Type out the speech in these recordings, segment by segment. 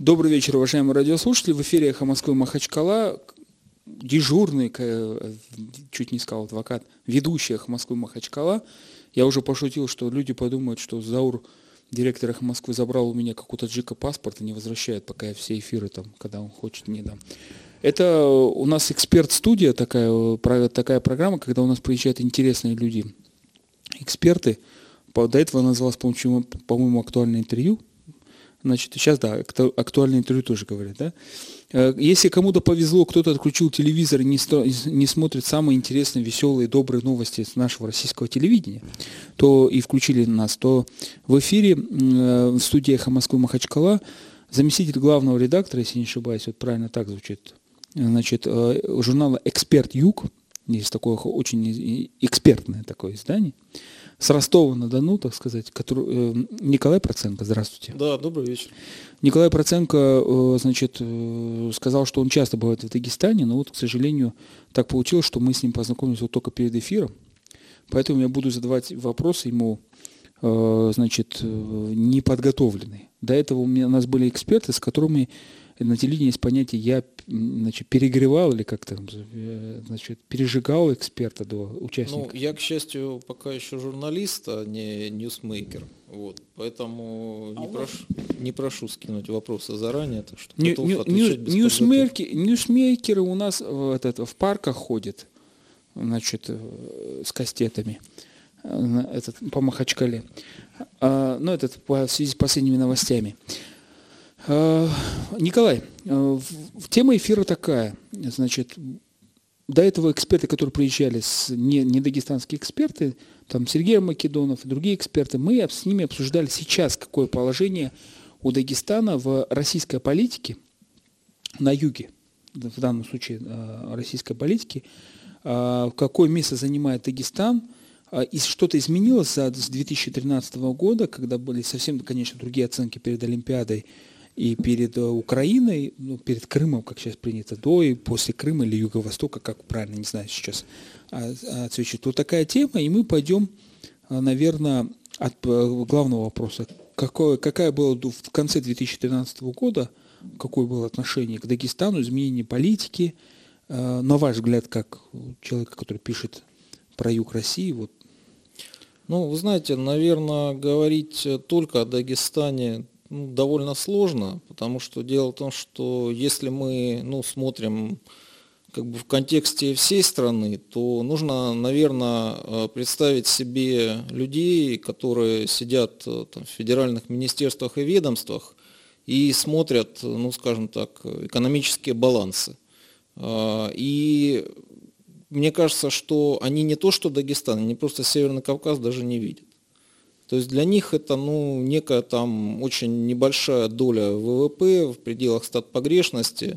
Добрый вечер, уважаемые радиослушатели. В эфире «Эхо Москвы» Махачкала. Дежурный, чуть не сказал адвокат, ведущий «Эхо Москвы» Махачкала. Я уже пошутил, что люди подумают, что Заур, директор «Эхо Москвы», забрал у меня какой-то джика паспорт и не возвращает, пока я все эфиры там, когда он хочет, не дам. Это у нас эксперт-студия, такая, такая программа, когда у нас приезжают интересные люди, эксперты. До этого называлось, по-моему, актуальное интервью. Значит, сейчас, да, актуальное интервью тоже говорят, да. Э, если кому-то повезло, кто-то отключил телевизор и не, не смотрит самые интересные, веселые, добрые новости нашего российского телевидения, то и включили нас, то в эфире э, в студии «Эхо Москвы» Махачкала заместитель главного редактора, если не ошибаюсь, вот правильно так звучит, значит, э, журнала «Эксперт Юг», есть такое очень экспертное такое издание, с Ростова-на-Дону, так сказать, который, э, Николай Проценко, здравствуйте. Да, добрый вечер. Николай Проценко, э, значит, э, сказал, что он часто бывает в Дагестане, но вот, к сожалению, так получилось, что мы с ним познакомились вот только перед эфиром, поэтому я буду задавать вопросы ему, значит, неподготовленные. До этого у, меня, у нас были эксперты, с которыми на телевидении есть понятие «я значит, перегревал» или как-то, э, значит, пережигал эксперта до участника? Ну, я, к счастью, пока еще журналист, а не ньюсмейкер. Вот, поэтому не, прошу, не прошу скинуть вопросы заранее, так что готов нью, нью, ньюсмейкеры, ньюсмейкеры у нас в, этот, в парках ходят, значит, э, с кастетами э, этот, по Махачкале. А, ну, этот по, в связи с последними новостями. Э, Николай, э, тема эфира такая. Значит, до этого эксперты, которые приезжали, с, не, не дагестанские эксперты, там Сергей Македонов и другие эксперты, мы с ними обсуждали сейчас, какое положение у Дагестана в российской политике на юге, в данном случае э, российской политики, какое место занимает Дагестан, и что-то изменилось с 2013 года, когда были совсем, конечно, другие оценки перед Олимпиадой, и перед э, Украиной, ну, перед Крымом, как сейчас принято, до и после Крыма или Юго-Востока, как правильно, не знаю сейчас, отсвечивает. Вот такая тема, и мы пойдем, э, наверное, от э, главного вопроса. Какое, какая была в конце 2013 года, какое было отношение к Дагестану, изменение политики, на ваш взгляд, как человека, который пишет про юг России, вот ну, вы знаете, наверное, говорить только о Дагестане ну, довольно сложно, потому что дело в том, что если мы ну, смотрим как бы в контексте всей страны, то нужно, наверное, э, представить себе людей, которые сидят э, там, в федеральных министерствах и ведомствах и смотрят, ну, скажем так, экономические балансы. Э, и мне кажется, что они не то, что Дагестан, они просто Северный Кавказ даже не видят. То есть для них это ну, некая там очень небольшая доля ВВП в пределах стат погрешности.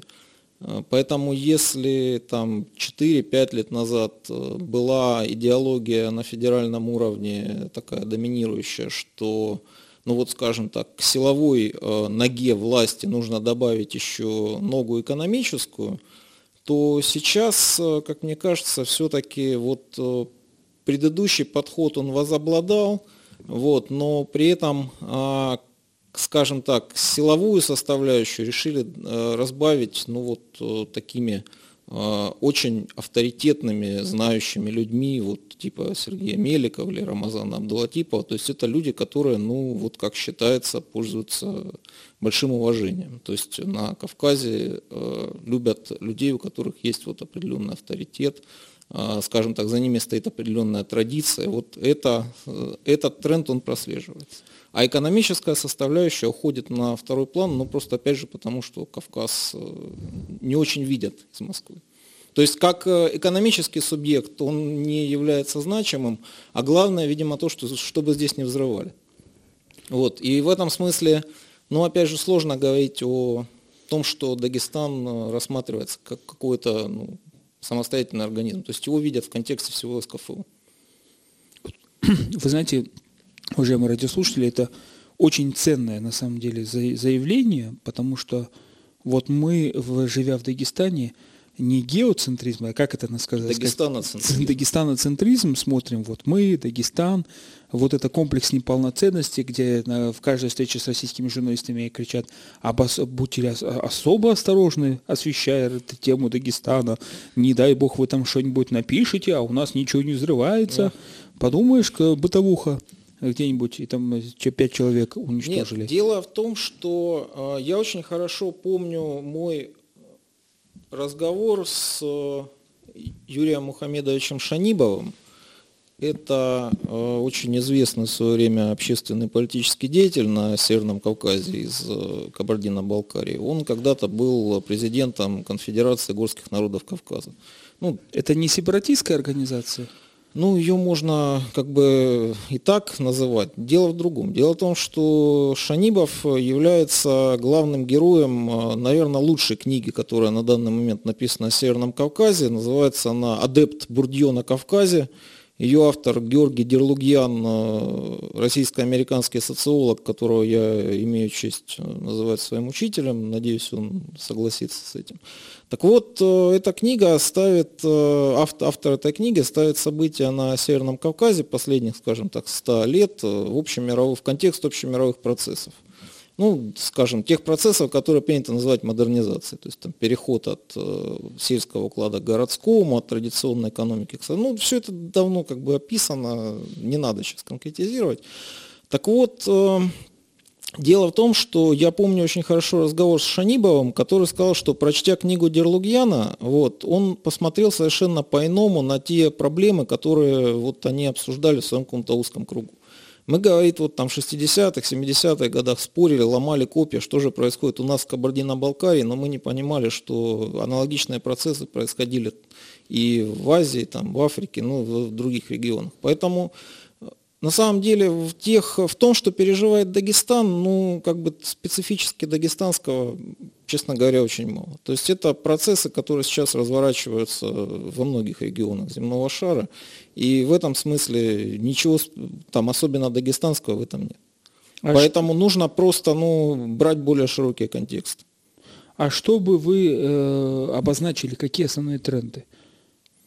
Э, поэтому если там 4-5 лет назад э, была идеология на федеральном уровне такая доминирующая, что ну вот скажем так, к силовой э, ноге власти нужно добавить еще ногу экономическую, то сейчас, как мне кажется, все-таки вот предыдущий подход он возобладал, вот, но при этом, а, скажем так, силовую составляющую решили а, разбавить ну, вот, э, такими а, очень авторитетными, знающими людьми, вот типа Сергея Меликова или Рамазана Абдулатипова. То есть это люди, которые, ну, вот как считается, пользуются большим уважением. То есть на Кавказе э, любят людей, у которых есть вот определенный авторитет, скажем так, за ними стоит определенная традиция. Вот это, э, этот тренд, он прослеживается. А экономическая составляющая уходит на второй план, ну просто опять же потому, что Кавказ э, не очень видят из Москвы. То есть как э, экономический субъект он не является значимым, а главное, видимо, то, что, чтобы здесь не взрывали. Вот. И в этом смысле, ну опять же, сложно говорить о том, что Дагестан рассматривается как какое-то ну, самостоятельный организм. То есть его видят в контексте всего СКФУ. Вы знаете, уважаемые радиослушатели, это очень ценное на самом деле заявление, потому что вот мы, живя в Дагестане, не геоцентризм, а как это сказать? Дагестаноцентризм. Дагестаноцентризм смотрим, вот мы, Дагестан, вот это комплекс неполноценности, где в каждой встрече с российскими журналистами кричат, обос... будьте особо осторожны, освещая эту тему Дагестана, не дай бог вы там что-нибудь напишите, а у нас ничего не взрывается. Да. Подумаешь, бытовуха где-нибудь, и там пять человек уничтожили. Нет, дело в том, что э, я очень хорошо помню мой разговор с э, Юрием Мухамедовичем Шанибовым. Это э, очень известный в свое время общественный политический деятель на Северном Кавказе из э, Кабардино-Балкарии. Он когда-то был президентом Конфедерации горских народов Кавказа. Ну, это не сепаратистская организация? Ну, ее можно как бы и так называть. Дело в другом. Дело в том, что Шанибов является главным героем, э, наверное, лучшей книги, которая на данный момент написана о Северном Кавказе. Называется она «Адепт Бурдье на Кавказе». Ее автор Георгий Дерлугьян, э, российско-американский социолог, которого я имею честь э, называть своим учителем. Надеюсь, он согласится с этим. Так вот, э, эта книга ставит, автор этой книги ставит события на Северном Кавказе последних, скажем так, 100 лет в, общемировых, в контекст общемировых процессов. Ну, скажем, тех процессов, которые принято называть модернизацией, то есть там, переход от э, сельского уклада к городскому, от традиционной экономики к... Ну, все это давно как бы описано, не надо сейчас конкретизировать. Так вот, э, Дело в том, что я помню очень хорошо разговор с Шанибовым, который сказал, что прочтя книгу Дерлугьяна, вот, он посмотрел совершенно по-иному на те проблемы, которые вот они обсуждали в своем каком-то узком кругу. Мы, говорит, вот там в 60-х, 70-х годах спорили, ломали копья, что же происходит у нас в Кабардино-Балкарии, но мы не понимали, что аналогичные процессы происходили и в Азии, там, в Африке, ну, в других регионах. Поэтому на самом деле в, тех, в том, что переживает Дагестан, ну, как бы специфически дагестанского, честно говоря, очень мало. То есть это процессы, которые сейчас разворачиваются во многих регионах земного шара, и в этом смысле ничего там особенно дагестанского в этом нет. А Поэтому что... нужно просто ну, брать более широкий контекст. А что бы вы э, обозначили, какие основные тренды?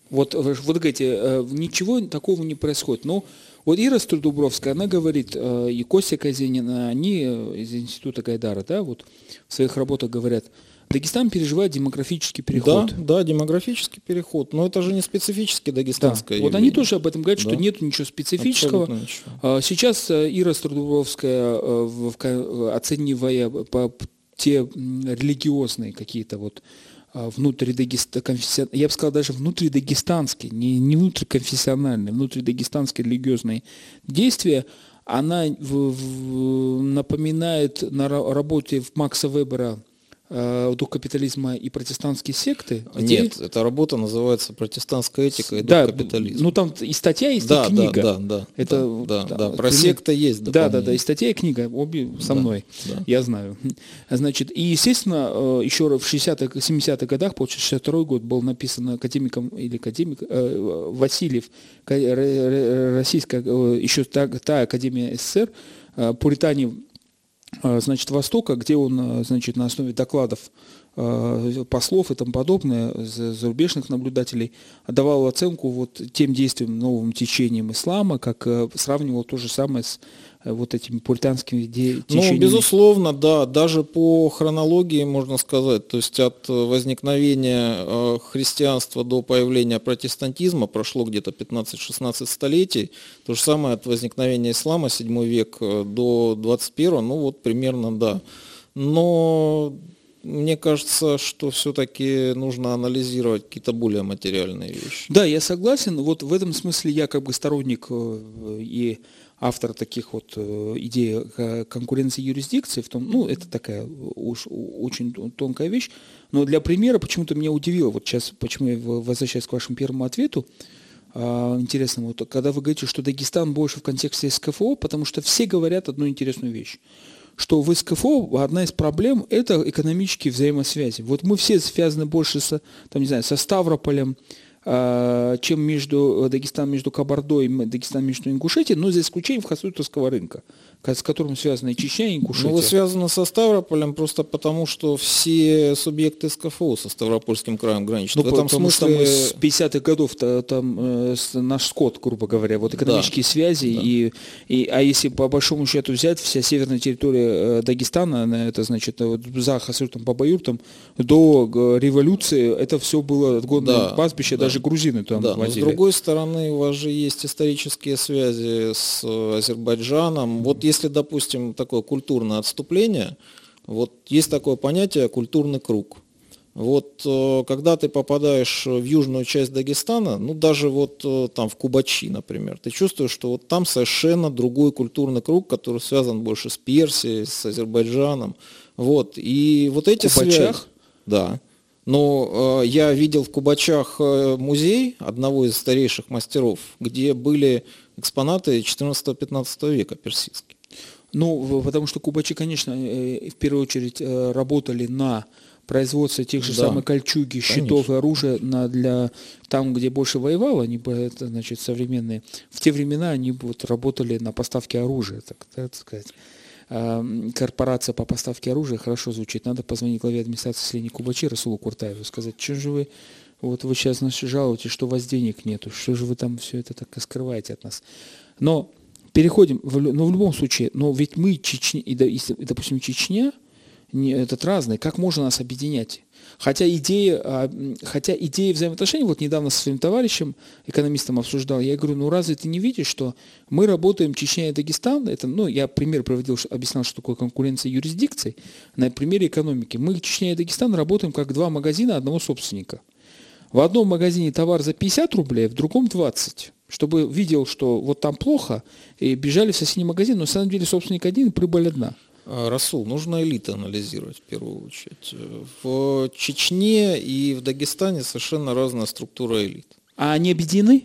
Вот вы, вы говорите, э, ничего такого не происходит. Но вот Ира Струдубровская, она говорит, э, и Костя Казенина, они э, из Института Гайдара, да, вот в своих работах говорят, Дагестан переживает демографический переход. Да, да, демографический переход. Но это же не специфически дагестанское. Да. Вот они тоже об этом говорят, да. что нет ничего специфического. Ничего. А, сейчас э, Ира Струдубровская, оценивая по те религиозные какие-то вот а, внутридагестанские, я бы сказал, даже внутридагестанские, не, не внутриконфессиональные, внутридагестанские религиозные действия, она в, в, напоминает на работе Макса Вебера дух капитализма и протестантские секты? Нет, эта работа называется «Протестантская этика и дух да, капитализма». Ну там и статья, есть да, и книга. Да, да, да. Это, да, да, да. Про секты есть Да, да, да, и статья, и книга, обе со да, мной, да. я знаю. Значит, и, естественно, э, еще в 60-х, 70-х годах, получается, 62 год был написан академиком или академик э, Васильев, российская, э, еще та, та Академия СССР, э, Пуритане Э, значит, Востока, где он э, значит, на основе докладов послов и тому подобное, зарубежных наблюдателей, давал оценку вот тем действиям, новым течениям ислама, как сравнивал то же самое с вот этими пуританскими ну, течениями? Ну, безусловно, да, даже по хронологии можно сказать, то есть от возникновения э, христианства до появления протестантизма прошло где-то 15-16 столетий, то же самое от возникновения ислама, 7 век э, до 21, ну вот примерно, да. Но мне кажется, что все-таки нужно анализировать какие-то более материальные вещи. Да, я согласен. Вот в этом смысле я как бы сторонник э, и автор таких вот э, идей конкуренции юрисдикции, в том, ну, это такая уж очень тонкая вещь, но для примера почему-то меня удивило, вот сейчас, почему я возвращаюсь к вашему первому ответу, а, интересно, вот когда вы говорите, что Дагестан больше в контексте СКФО, потому что все говорят одну интересную вещь, что в СКФО одна из проблем – это экономические взаимосвязи. Вот мы все связаны больше со, там, не знаю, со Ставрополем, а, чем между э, Дагестан между Кабардой Дагестан между Ингушетией, но за исключением Хасутовского рынка, с которым связана и Чечня, и Ингушетия? Ну, связано со Ставрополем просто потому, что все субъекты СКФО со Ставропольским краем граничат. Ну, в этом потому смысле... что мы с 50-х годов -то, там э, наш скот, грубо говоря, вот экономические да. связи, да. И, и, а если по большому счету взять, вся северная территория э, Дагестана, это значит вот, за Хасыртом, по Баюртам, до революции, это все было отгодное да, пастбище, да. даже грузины там да. возили. Но с другой стороны, у вас же есть исторические связи с Азербайджаном. Вот если, допустим, такое культурное отступление, вот есть такое понятие культурный круг. Вот э, когда ты попадаешь в южную часть Дагестана, ну даже вот э, там в Кубачи, например, ты чувствуешь, что вот там совершенно другой культурный круг, который связан больше с Персией, с Азербайджаном. Вот. И вот эти Кубачах? связи... Да. Но э, я видел в Кубачах э, музей одного из старейших мастеров, где были экспонаты 14-15 века персидские. Ну, потому что Кубачи, конечно, э, в первую очередь э, работали на производство тех же да, самых кольчуги, щитов конечно. и оружия на, для там, где больше воевало, они, это, значит, современные. В те времена они вот работали на поставке оружия, так, так сказать корпорация по поставке оружия хорошо звучит. Надо позвонить главе администрации Слени Кубачи Расулу Куртаеву сказать, что же вы вот вы сейчас нас жалуете, что у вас денег нету, что же вы там все это так скрываете от нас. Но переходим, в, но ну, в любом случае, но ведь мы, Чечня, и, допустим, Чечня, не, этот разный, как можно нас объединять? Хотя идея, а, хотя идея взаимоотношений, вот недавно со своим товарищем, экономистом обсуждал, я говорю, ну разве ты не видишь, что мы работаем Чечня и Дагестан, это, ну, я пример проводил, объяснял, что такое конкуренция юрисдикций, на примере экономики. Мы, Чечня и Дагестан, работаем как два магазина одного собственника. В одном магазине товар за 50 рублей, в другом 20 чтобы видел, что вот там плохо, и бежали в соседний магазин, но на самом деле собственник один и прибыль одна. А, Расул, нужно элиты анализировать в первую очередь. В Чечне и в Дагестане совершенно разная структура элит. А они объединены?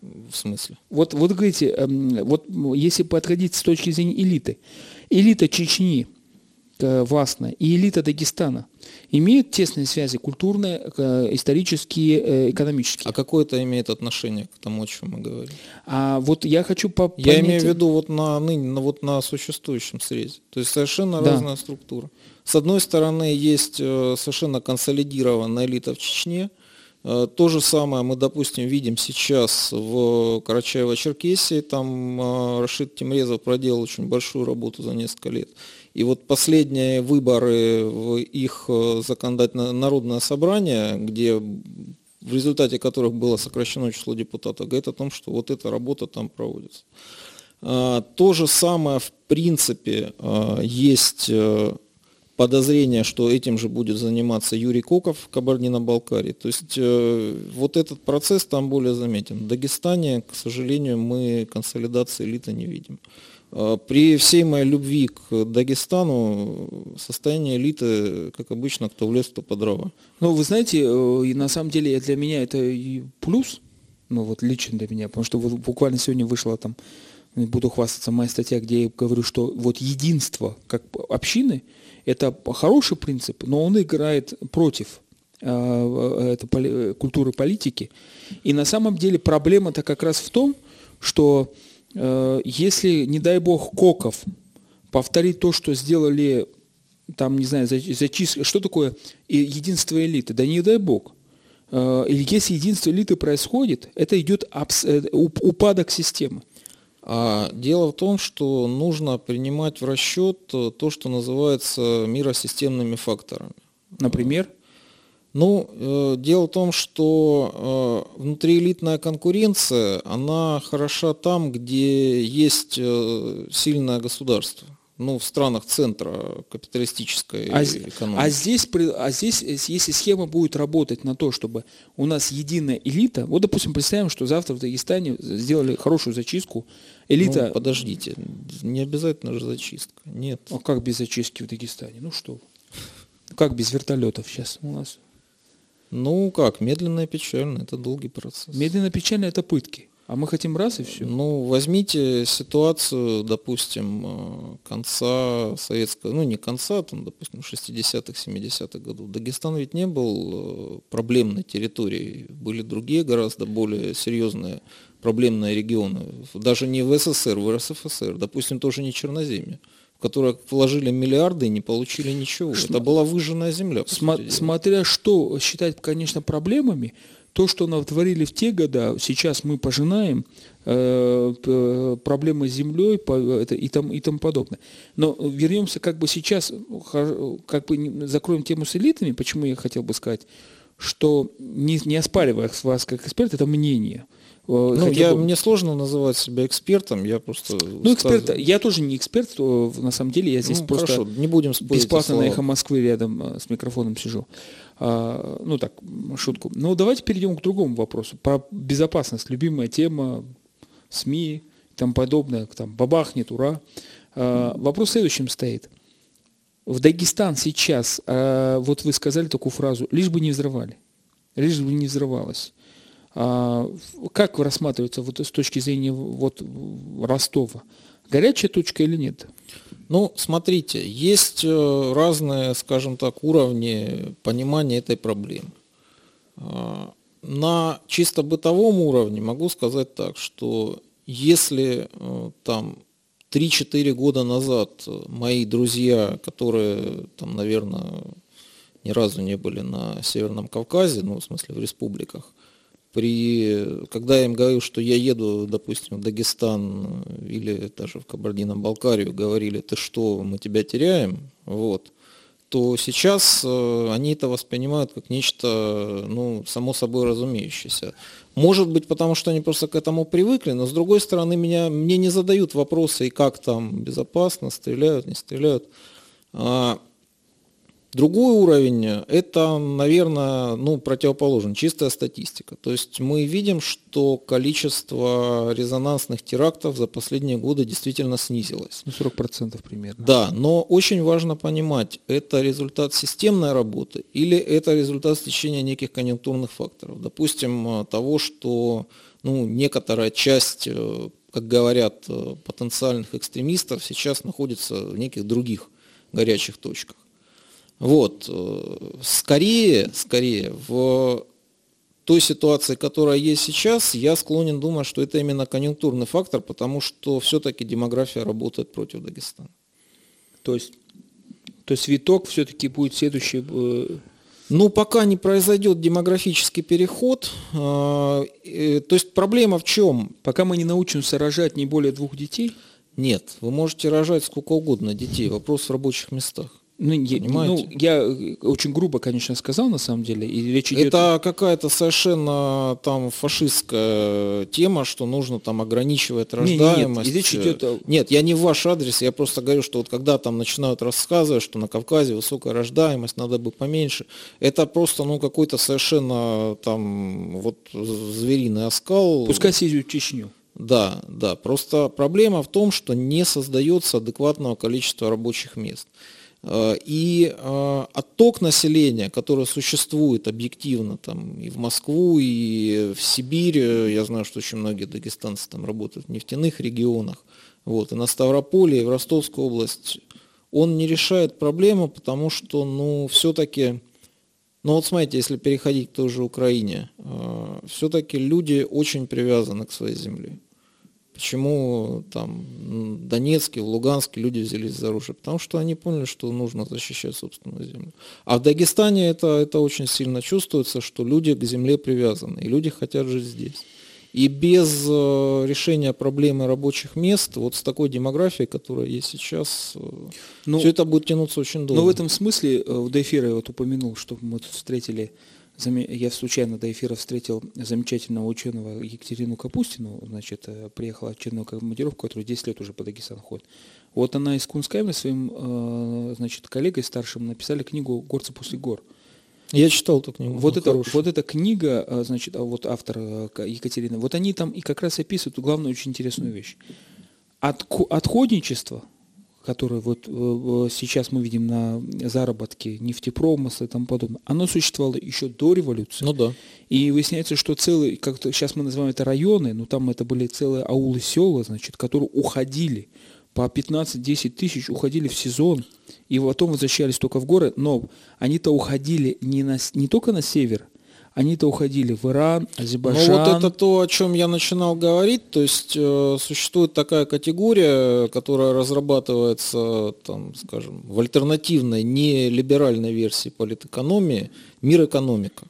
В смысле? Вот, вот говорите, эм, вот если подходить с точки зрения элиты, элита Чечни – Э, властная, и элита Дагестана имеют тесные связи культурные, э, исторические, э, экономические. А какое это имеет отношение к тому, о чем мы говорим? А вот я хочу по Я имею в виду вот на ныне, на, вот на существующем срезе. То есть совершенно да. разная структура. С одной стороны, есть совершенно консолидированная элита в Чечне, то же самое мы, допустим, видим сейчас в Карачаево-Черкесии. Там Рашид Тимрезов проделал очень большую работу за несколько лет. И вот последние выборы в их э, законодательное народное собрание, где в результате которых было сокращено число депутатов, говорит о том, что вот эта работа там проводится. А, то же самое, в принципе, а, есть э, подозрение, что этим же будет заниматься Юрий Коков в Кабардино-Балкарии. То есть э, вот этот процесс там более заметен. В Дагестане, к сожалению, мы консолидации элиты не видим. А, при всей моей любви к Дагестану состояние элиты, как обычно, кто в лес, кто по дрова. Ну, вы знаете, э, на самом деле для меня это и плюс, ну вот лично для меня, потому что вот буквально сегодня вышла там, буду хвастаться, моя статья, где я говорю, что вот единство как общины, это хороший принцип, но он играет против э, это, культуры политики. И на самом деле проблема-то как раз в том, что Э, если, не дай бог, Коков повторит то, что сделали, там, не знаю, зачистка, что такое единство элиты? Да не дай бог. Э, или если единство элиты происходит, это идет э, упадок системы. А дело в том, что нужно принимать в расчет то, что называется миросистемными факторами. Например? Ну, э, дело в том, что э, внутриэлитная конкуренция, она хороша там, где есть э, сильное государство. Ну, в странах центра капиталистической а, экономики. А здесь, а здесь, если схема будет работать на то, чтобы у нас единая элита, вот, допустим, представим, что завтра в Дагестане сделали хорошую зачистку, элита... Ну, подождите, не обязательно же зачистка, нет. А как без зачистки в Дагестане? Ну что? Как без вертолетов сейчас у нас? Ну как, медленно и печально, это долгий процесс. Медленно и печально это пытки. А мы хотим раз и все. Ну, возьмите ситуацию, допустим, э, конца советского, ну не конца, там, допустим, 60-х, 70-х годов. Дагестан ведь не был э, проблемной территорией. Были другие гораздо более серьезные проблемные регионы. Даже не в СССР, в РСФСР. Допустим, тоже не Черноземье которое вложили миллиарды и не получили ничего. См... Это была выжженная земля. См... Смотря что считать, конечно, проблемами, то, что натворили в те годы, сейчас мы пожинаем э, проблемы с землей это, и, там, и тому подобное. Но вернемся как бы сейчас, как бы закроем тему с элитами, почему я хотел бы сказать, что не, не оспаривая вас как эксперт, это мнение. Ну, я, бы... мне сложно называть себя экспертом, я просто... Ну, эксперт, я тоже не эксперт, на самом деле, я здесь ну, просто хорошо, не будем бесплатно на «Эхо Москвы» рядом э, с микрофоном сижу. А, ну, так, шутку. Но давайте перейдем к другому вопросу. Про безопасность, любимая тема, СМИ и тому подобное, там, бабахнет, ура. А, вопрос следующим стоит. В Дагестан сейчас, а, вот вы сказали такую фразу, лишь бы не взрывали, лишь бы не взрывалось. А, как рассматривается вот с точки зрения вот Ростова? Горячая точка или нет? Ну, смотрите, есть э, разные, скажем так, уровни понимания этой проблемы. А, на чисто бытовом уровне могу сказать так, что если э, там 3-4 года назад мои друзья, которые там, наверное, ни разу не были на Северном Кавказе, ну, в смысле, в республиках, при, когда я им говорю, что я еду, допустим, в Дагестан или даже в Кабардино-Балкарию, говорили, ты что, мы тебя теряем, вот, то сейчас э, они это воспринимают как нечто, ну, само собой разумеющееся. Может быть, потому что они просто к этому привыкли, но с другой стороны, меня, мне не задают вопросы, и как там безопасно, стреляют, не стреляют. Другой уровень – это, наверное, ну, противоположен, чистая статистика. То есть мы видим, что количество резонансных терактов за последние годы действительно снизилось. Ну, 40% примерно. Да, но очень важно понимать, это результат системной работы или это результат стечения неких конъюнктурных факторов. Допустим, того, что ну, некоторая часть, э, как говорят, э, потенциальных экстремистов сейчас находится в неких других горячих точках. Вот. Э, скорее, скорее, в той ситуации, которая есть сейчас, я склонен думать, что это именно конъюнктурный фактор, потому что все-таки демография работает против Дагестана. То есть, то есть виток все-таки будет следующий... Э, ну, пока не произойдет демографический переход, э, то есть проблема в чем? Пока мы не научимся рожать не более двух детей? Нет, вы можете рожать сколько угодно детей, вопрос в рабочих местах. Ну, я, ну, я э, очень грубо, конечно, сказал на самом деле. И речь идет... Это какая-то совершенно там фашистская тема, что нужно там ограничивать рождаемость. Нет, нет, речь идет... нет, я не в ваш адрес, я просто говорю, что вот когда там начинают рассказывать, что на Кавказе высокая рождаемость, надо бы поменьше, это просто ну какой-то совершенно там вот звериный оскал. Пускай съездят в Чечню. Да, да. Просто проблема в том, что не создается адекватного количества рабочих мест. Э, и э, отток населения, который существует объективно там, и в Москву, и в Сибирь, э, я знаю, что очень многие дагестанцы там работают в нефтяных регионах, вот, и на Ставрополе, и в Ростовскую область, он не решает проблему, потому что, ну, все-таки, ну вот смотрите, если переходить к той же Украине, все-таки люди очень привязаны к своей земле. Почему там Донецке, в Луганске люди взялись за оружие? Потому что они поняли, что нужно защищать собственную землю. А в Дагестане это, это очень сильно чувствуется, что люди к земле привязаны, и люди хотят жить здесь. И без э, решения проблемы рабочих мест, вот с такой демографией, которая есть сейчас, э, ну, все это будет тянуться очень долго. Но в этом смысле, в эфира я вот упомянул, что мы тут встретили я случайно до эфира встретил замечательного ученого Екатерину Капустину, значит, э, приехала очередную командировку, которая 10 лет уже по Дагестану ходит. Вот она из Кунскайма своим, э, значит, коллегой старшим написали книгу «Горцы после гор». Я читал эту книгу. Вот, это, вот эта книга, э, значит, а вот автор Екатерина, вот они там и как раз описывают главную очень интересную вещь. От, отходничество, которое вот сейчас мы видим на заработке нефтепромысла и тому подобное, оно существовало еще до революции. Ну да. И выясняется, что целые, как сейчас мы называем это районы, но там это были целые аулы, села, значит, которые уходили по 15-10 тысяч уходили в сезон, и потом возвращались только в горы, но они-то уходили не, на, не только на север, они-то уходили в Иран, Азербайджан. Ну вот это то, о чем я начинал говорить. То есть э, существует такая категория, которая разрабатывается, там, скажем, в альтернативной, не либеральной версии политэкономии, мир экономика.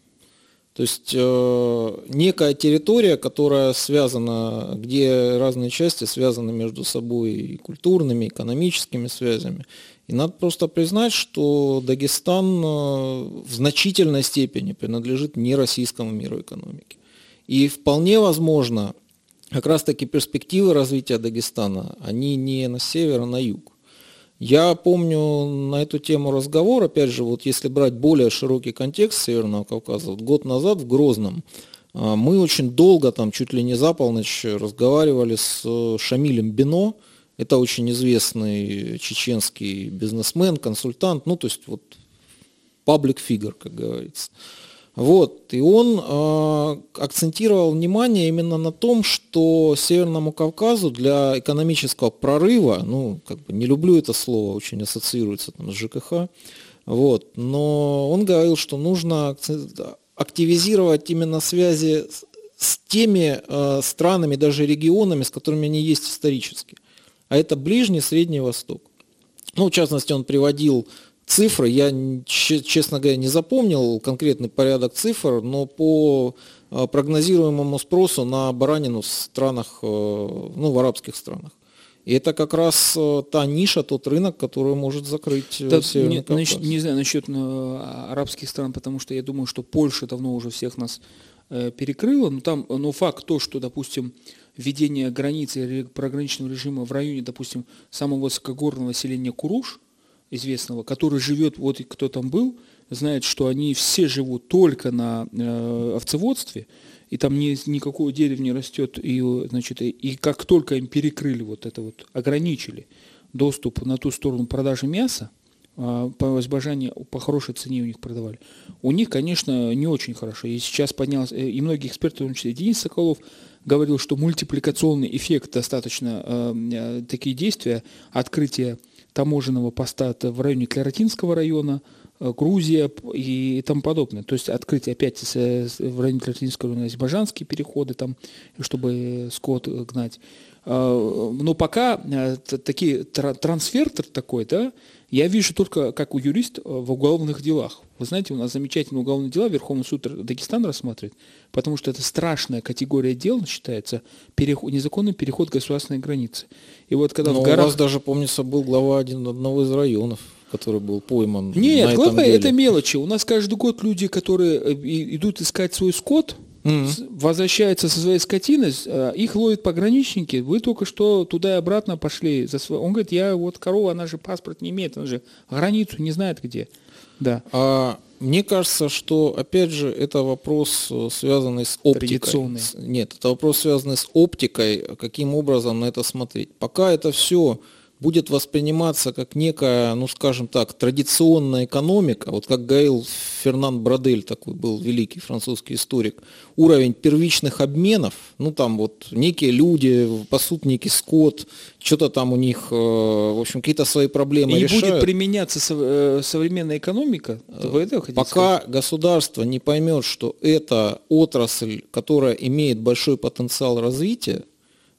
То есть э, некая территория, которая связана, где разные части связаны между собой и культурными, экономическими связями. И надо просто признать, что Дагестан э, в значительной степени принадлежит не российскому миру экономики. И вполне возможно, как раз таки перспективы развития Дагестана, они не на север, а на юг. Я помню на эту тему разговор, опять же, вот если брать более широкий контекст Северного Кавказа, вот год назад в Грозном а, мы очень долго, там чуть ли не за полночь, разговаривали с э, Шамилем Бино, это очень известный чеченский бизнесмен, консультант, ну то есть вот паблик фигур, как говорится. Вот, и он э, акцентировал внимание именно на том, что Северному Кавказу для экономического прорыва, ну, как бы не люблю это слово, очень ассоциируется там, с ЖКХ, вот, но он говорил, что нужно активизировать именно связи с, теми э, странами, даже регионами, с которыми они есть исторически. А это Ближний, Средний Восток. Ну, в частности, он приводил цифры, я, честно говоря, не запомнил конкретный порядок цифр, но по а, прогнозируемому спросу на баранину в странах, э, ну, в арабских странах. И это как раз э, та ниша, тот рынок, который может закрыть э, да, Северный не, Кавказ. Не знаю насчет арабских стран, потому что я думаю, что Польша давно уже всех нас перекрыла. Но там, но факт то, что, допустим, введение границы програничного режима в районе, допустим, самого высокогорного населения Куруш – известного, который живет, вот кто там был, знает, что они все живут только на э, овцеводстве, и там ни, никакого дерева не растет, и, значит, и как только им перекрыли вот это вот, ограничили доступ на ту сторону продажи мяса, по Азербайджане по хорошей цене у них продавали. У них, конечно, не очень хорошо. И сейчас поднялся, э, и многие эксперты, в том числе Денис Соколов, говорил, что мультипликационный эффект достаточно, э, э, такие действия, открытие таможенного поста в районе Клератинского района, э, Грузия и тому подобное. То есть открыть опять в районе Клератинского района азербайджанские переходы, там, чтобы скот гнать. А, но пока э, такие трансфер такой, да, я вижу только как у юриста в уголовных делах. Вы знаете, у нас замечательные уголовные дела Верховный суд Дагестана рассматривает, потому что это страшная категория дел считается переход, незаконный переход государственной границы. И вот когда Но в горах... у вас даже, помнится, был глава один, одного из районов который был пойман. Нет, главное это мелочи. У нас каждый год люди, которые э, идут искать свой скот, mm-hmm. возвращаются со своей скотиной, э, их ловят пограничники, вы только что туда и обратно пошли. За свой... Он говорит, я вот корова, она же паспорт не имеет, она же границу не знает где. Да. А, мне кажется, что, опять же, это вопрос, э, связанный с оптикой. Нет, это вопрос, связанный с оптикой, каким образом на это смотреть. Пока это все будет восприниматься как некая, ну скажем так, традиционная экономика, вот как говорил Фернан Брадель, такой был великий французский историк, уровень первичных обменов, ну там вот некие люди пасут некий скот, что-то там у них, э, в общем, какие-то свои проблемы И решают. будет применяться э, современная экономика? Вы это Пока сказать? государство не поймет, что это отрасль, которая имеет большой потенциал развития,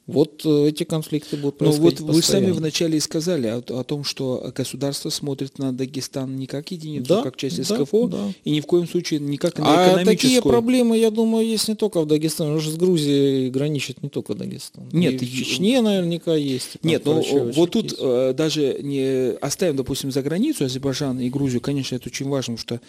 вот э, эти конфликты будут происходить Ну вот постоянно. вы сами вначале и сказали о, о том, что государство смотрит на Дагестан не как единицу, да, как часть СКФО, да, да. и ни в коем случае не как на а такие проблемы, я думаю, есть не только в Дагестане, уже с Грузией граничит не только Дагестан. Нет, и в Чечне наверняка есть. Нет, ну вот тут есть. Э, даже не оставим, допустим, за границу Азербайджан и Грузию, конечно, это очень важно, потому что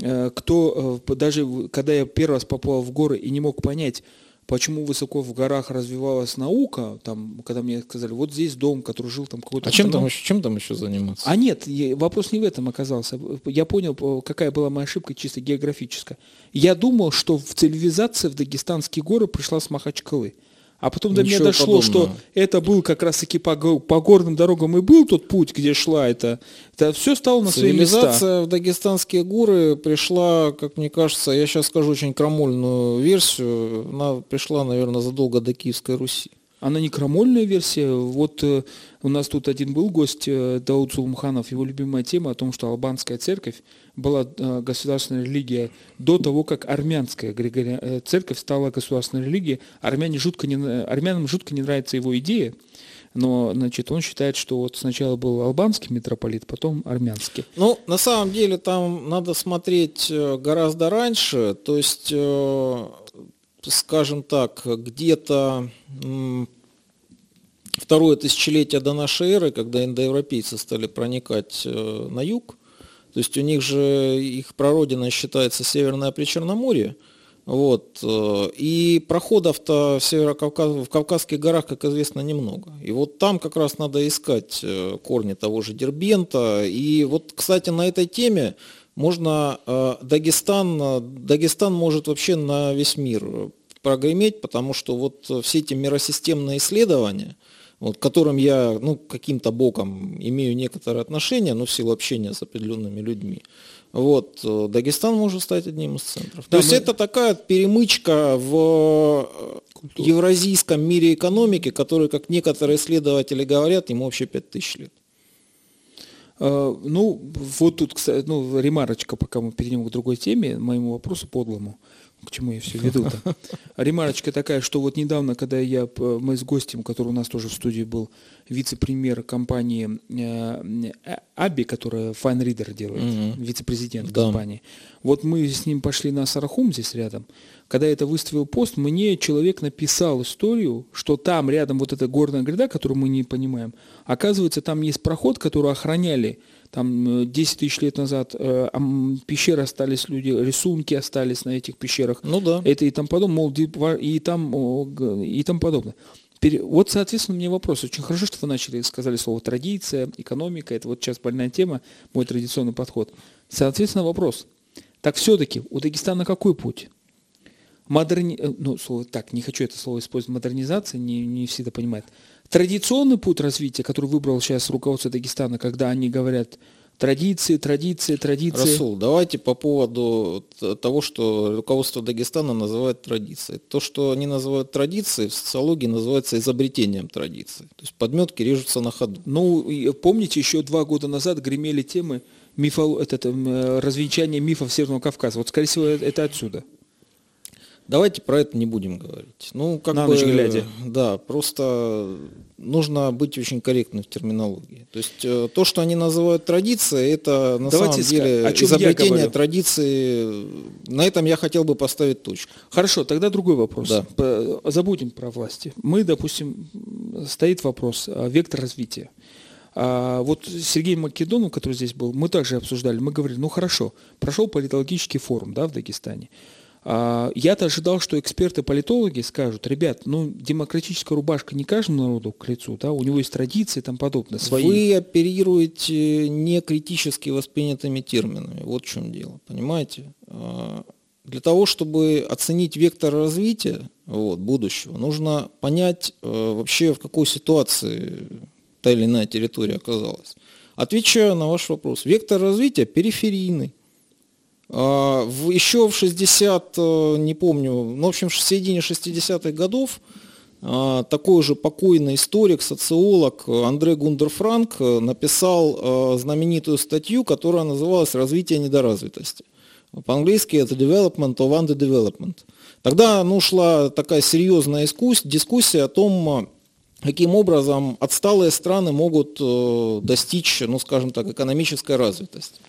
э, кто, даже когда я первый раз попал в горы и не мог понять, почему высоко в горах развивалась наука, там, когда мне сказали, вот здесь дом, который жил там какой-то... А чем там, еще, чем там еще заниматься? А нет, вопрос не в этом оказался. Я понял, какая была моя ошибка чисто географическая. Я думал, что в цивилизация в дагестанские горы пришла с Махачкалы. А потом до меня дошло, подобного. что это был как раз-таки по, по горным дорогам и был тот путь, где шла это. Это все стало на свои места. Цивилизация в дагестанские горы пришла, как мне кажется, я сейчас скажу очень крамольную версию, она пришла, наверное, задолго до Киевской Руси. Она не крамольная версия. Вот э, у нас тут один был гость, э, Дауд Сулмханов, его любимая тема о том, что албанская церковь была э, государственной религией до того, как армянская э, церковь стала государственной религией. Армяне жутко не, армянам жутко не нравится его идея, но значит, он считает, что вот сначала был албанский митрополит, потом армянский. Ну, на самом деле там надо смотреть гораздо раньше, то есть скажем так, где-то второе тысячелетие до нашей эры, когда индоевропейцы стали проникать э, на юг, то есть у них же их прародина считается Северное Причерноморье, вот, э, и проходов-то в, Северокавказ... в Кавказских горах, как известно, немного. И вот там как раз надо искать э, корни того же Дербента. И вот, кстати, на этой теме можно э, Дагестан, э, Дагестан может вообще на весь мир прогреметь, потому что вот все эти миросистемные исследования, вот, к которым я ну, каким-то боком имею некоторое отношение, но в силу общения с определенными людьми, вот, э, Дагестан может стать одним из центров. Да, То есть это такая перемычка в Культура. евразийском мире экономики, который, как некоторые исследователи говорят, ему вообще 5000 лет. А, ну, вот тут, кстати, ну, ремарочка, пока мы перейдем к другой теме, моему вопросу подлому. К чему я все веду-то? Ремарочка такая, что вот недавно, когда я, мы с гостем, который у нас тоже в студии был, вице-премьер компании э, э, Аби, которая Fine Reader делает, угу. вице-президент да. компании, вот мы с ним пошли на Сарахум здесь рядом, когда я это выставил пост, мне человек написал историю, что там рядом вот эта горная гряда, которую мы не понимаем, оказывается, там есть проход, который охраняли там 10 э, тысяч лет назад э, пещеры остались, люди, рисунки остались на этих пещерах. Ну да. Это и там подобное, мол, и там, и там подобное. Вот, соответственно, у меня вопрос. Очень хорошо, что вы начали, сказали слово традиция, экономика. Это вот сейчас больная тема, мой традиционный подход. Соответственно, вопрос. Так все-таки у Дагестана какой путь? Модерни... Э, ну, слово, так, не хочу это слово использовать, модернизация, не, не все это понимают. Традиционный путь развития, который выбрал сейчас руководство Дагестана, когда они говорят традиции, традиции, традиции. Расул, давайте по поводу того, что руководство Дагестана называет традицией. То, что они называют традицией, в социологии называется изобретением традиции. То есть подметки режутся на ходу. Ну, помните, еще два года назад гремели темы мифо, это, э, развенчания мифов Северного Кавказа. Вот, скорее всего, это отсюда. Давайте про это не будем говорить. Ну, как На бы, ночь глядя. Да, просто нужно быть очень корректным в терминологии. То есть э, то, что они называют традицией, это на Давайте самом деле о чем изобретение традиции. На этом я хотел бы поставить точку. Хорошо, тогда другой вопрос. Да. Забудем про власти. Мы, допустим, стоит вопрос вектор развития. А вот Сергей Македонов, который здесь был, мы также обсуждали, мы говорили, ну хорошо, прошел политологический форум да, в Дагестане. А, я-то ожидал, что эксперты-политологи скажут, ребят, ну, демократическая рубашка не каждому народу к лицу, да, у него есть традиции и тому подобное. Свои. Вы оперируете не критически воспринятыми терминами, вот в чем дело, понимаете? А, для того, чтобы оценить вектор развития вот, будущего, нужно понять э, вообще, в какой ситуации та или иная территория оказалась. Отвечаю на ваш вопрос. Вектор развития периферийный. А, еще в 60, э, не помню, ну, в общем, в середине 60-х годов а, такой же покойный историк, социолог Андре Гундер Франк э, написал э, знаменитую статью, которая называлась «Развитие недоразвитости». По-английски это «Development of Underdevelopment». Тогда ну, шла такая серьезная дискуссия о том, каким образом отсталые страны могут достичь, ну, скажем так, экономической развитости.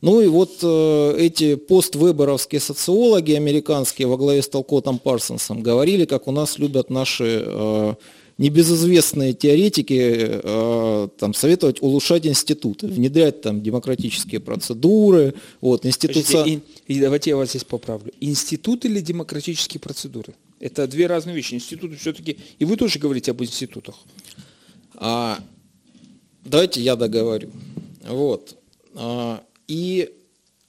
Ну и вот э, эти поствыборовские социологи американские во главе с Толкотом Парсонсом говорили, как у нас любят наши э, небезызвестные теоретики э, там, советовать улучшать институты, внедрять там демократические процедуры, вот, институция... И, и давайте я вас здесь поправлю. Институты или демократические процедуры? Это две разные вещи. Институты все-таки... И вы тоже говорите об институтах. А, давайте я договорю. Вот. А, и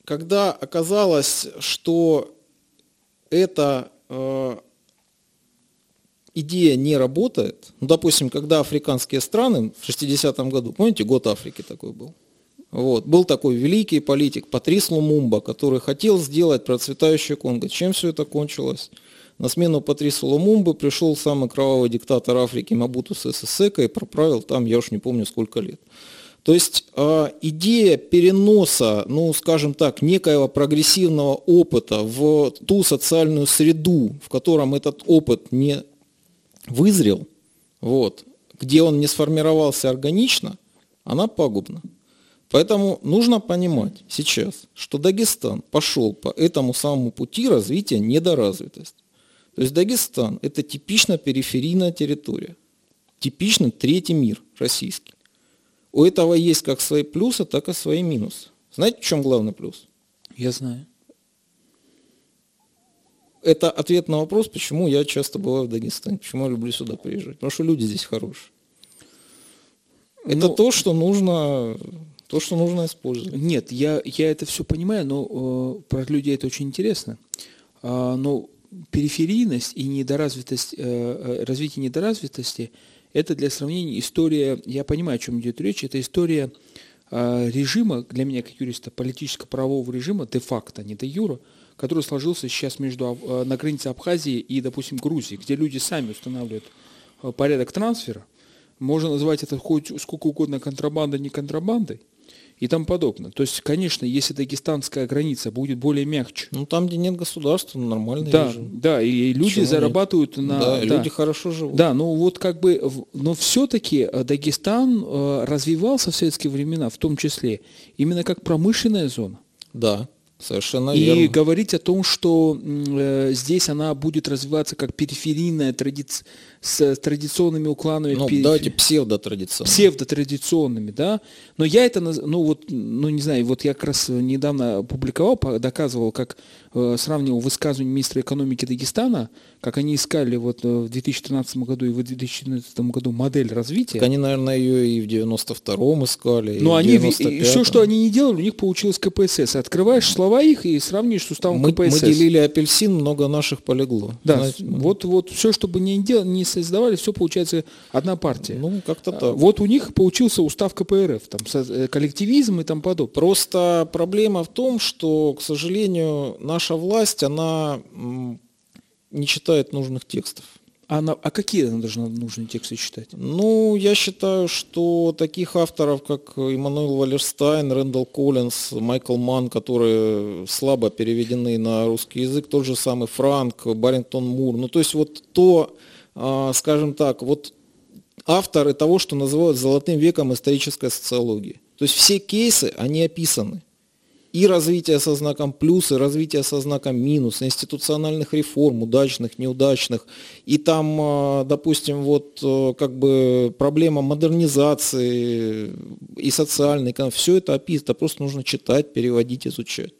когда оказалось, что это э, идея не работает, ну, допустим, когда африканские страны в 60-м году, помните, год Африки такой был, вот. Был такой великий политик Патрис Лумумба, который хотел сделать процветающее Конго. Чем все это кончилось? На смену Патрису Лумумбы пришел самый кровавый диктатор Африки Мабуту Сесесека и проправил там, я уж не помню, сколько лет. То есть э, идея переноса, ну, скажем так, некоего прогрессивного опыта в ту социальную среду, в котором этот опыт не вызрел, вот, где он не сформировался органично, она пагубна. Поэтому нужно понимать сейчас, что Дагестан пошел по этому самому пути развития недоразвитости. То есть Дагестан – это типично периферийная территория, типично третий мир российский. У этого есть как свои плюсы, так и свои минусы. Знаете, в чем главный плюс? Я знаю. Это ответ на вопрос, почему я часто бываю в Дагестане, почему я люблю сюда приезжать. Потому что люди здесь хорошие. Это ну, то, что нужно то, что нужно использовать. Нет, я, я это все понимаю, но э, про людей это очень интересно. А, но периферийность и недоразвитость, э, э, развитие недоразвитости – это для сравнения история, я понимаю, о чем идет речь, это история э, режима, для меня как юриста, политическо-правового режима, де-факто, не де-юра, который сложился сейчас между, э, на границе Абхазии и, допустим, Грузии, где люди сами устанавливают порядок трансфера. Можно назвать это хоть сколько угодно контрабандой, не контрабандой, и тому подобное. То есть, конечно, если дагестанская граница будет более мягче. Ну, там, где нет государства, нормальный да, режим. Да, и люди Почему зарабатывают нет? на... Да, да, люди хорошо живут. Да, ну вот как бы, но все-таки э, Дагестан э, развивался в советские времена, в том числе, именно как промышленная зона. Да. Совершенно и верно. говорить о том, что э, здесь она будет развиваться как периферийная традиция с традиционными укладами. Ну, периф... давайте псевдотрадиционными. Псевдотрадиционными, да. Но я это, ну вот, ну не знаю, вот я как раз недавно опубликовал, доказывал, как э, сравнивал высказывание министра экономики Дагестана, как они искали вот э, в 2013 году и в 2014 году модель развития. Так они, наверное, ее и в 92-м искали. Но они, и все, что они не делали, у них получилось КПСС. Открываешь слова их и сравнишь с уставом мы, КПСС. Мы делили апельсин, много наших полегло. Да, Знаете, вот, вот все, что бы не, дел, не создавали, все получается одна партия. Ну, как-то а, так. Вот у них получился устав КПРФ, там, э, коллективизм и тому подобное. Просто проблема в том, что, к сожалению, наша власть, она не читает нужных текстов. А, на, а какие она должна нужные тексты читать? Ну, я считаю, что таких авторов, как Иммануил Валерстайн, Рэндалл Коллинс, Майкл Ман, которые слабо переведены на русский язык, тот же самый Франк, Барингтон Мур, ну, то есть вот то, а, скажем так, вот авторы того, что называют золотым веком исторической социологии. То есть все кейсы, они описаны и развитие со знаком плюс, и развитие со знаком минус, институциональных реформ, удачных, неудачных, и там, а, допустим, вот э, как бы проблема модернизации и социальной, все это описано, просто нужно читать, переводить, изучать.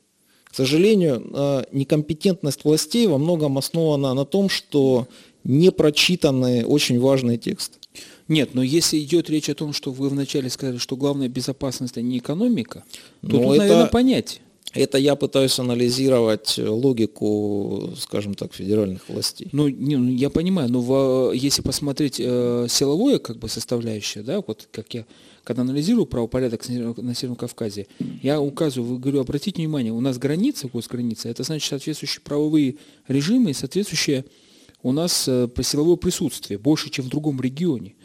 К сожалению, а, некомпетентность властей во многом основана на том, что не прочитаны очень важные тексты. Нет, но если идет речь о том, что вы вначале сказали, что главная безопасность, а не экономика, то но тут, это, наверное, понять. Это я пытаюсь анализировать логику, скажем так, федеральных властей. Ну, не, ну я понимаю, но в, если посмотреть э, силовое как бы составляющее, да, вот как я, когда анализирую правопорядок на Северном Кавказе, я указываю, говорю, обратите внимание, у нас граница, госграница, это значит соответствующие правовые режимы и соответствующее у нас э, силовое присутствие больше, чем в другом регионе.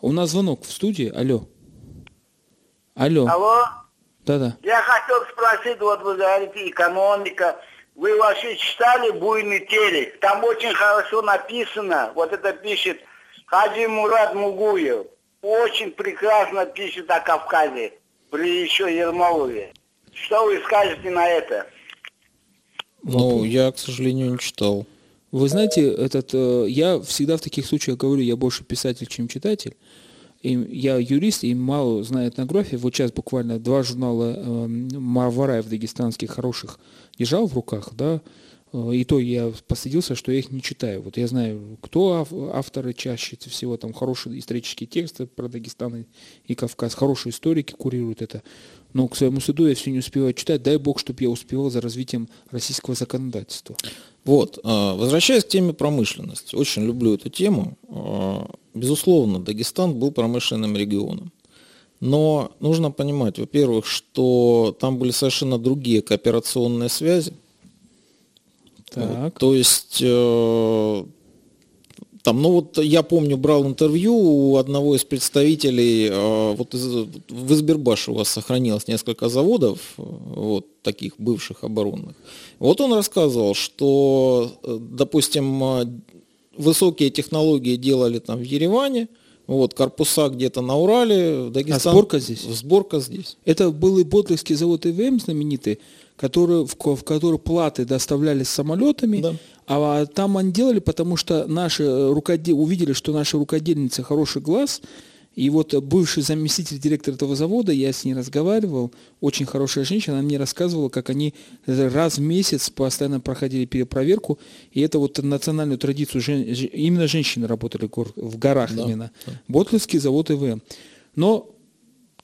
У нас звонок в студии. Алло. Алло. Алло. Да-да. Я хотел спросить, вот вы говорите, экономика. Вы вообще читали «Буйный телек»? Там очень хорошо написано, вот это пишет Хаджи Мурат Мугуев. Очень прекрасно пишет о Кавказе, при еще Ермолове. Что вы скажете на это? Ну, я, к сожалению, не читал. Вы знаете, этот, э, я всегда в таких случаях говорю, я больше писатель, чем читатель. И я юрист и мало знаю этнографии. Вот сейчас буквально два журнала э, Марвараев дагестанских хороших держал в руках, да, э, и то я постыдился, что я их не читаю. Вот я знаю, кто авторы чаще всего, там хорошие исторические тексты про Дагестан и Кавказ, хорошие историки курируют это. Но к своему суду я все не успеваю читать. Дай бог, чтобы я успевал за развитием российского законодательства. Вот, а, возвращаясь к теме промышленности, очень люблю эту тему. А, безусловно, Дагестан был промышленным регионом. Но нужно понимать, во-первых, что там были совершенно другие кооперационные связи. Так. То есть э, там, ну вот я помню, брал интервью у одного из представителей, э, вот из, в Избербаше у вас сохранилось несколько заводов, э, вот таких бывших оборонных. Вот он рассказывал, что, э, допустим, высокие технологии делали там в Ереване, вот, корпуса где-то на Урале, Дагестан. А сборка здесь? Сборка здесь. Это был и Ботлевский завод ИВМ знаменитый, который, в, в который платы доставлялись самолетами, да. А там они делали, потому что наши рукодел... увидели, что наши рукодельницы хороший глаз, и вот бывший заместитель директора этого завода, я с ней разговаривал, очень хорошая женщина, она мне рассказывала, как они раз в месяц постоянно проходили перепроверку, и это вот национальную традицию, жен... именно женщины работали в горах да, именно. Да. Ботлинский завод ИВМ. Но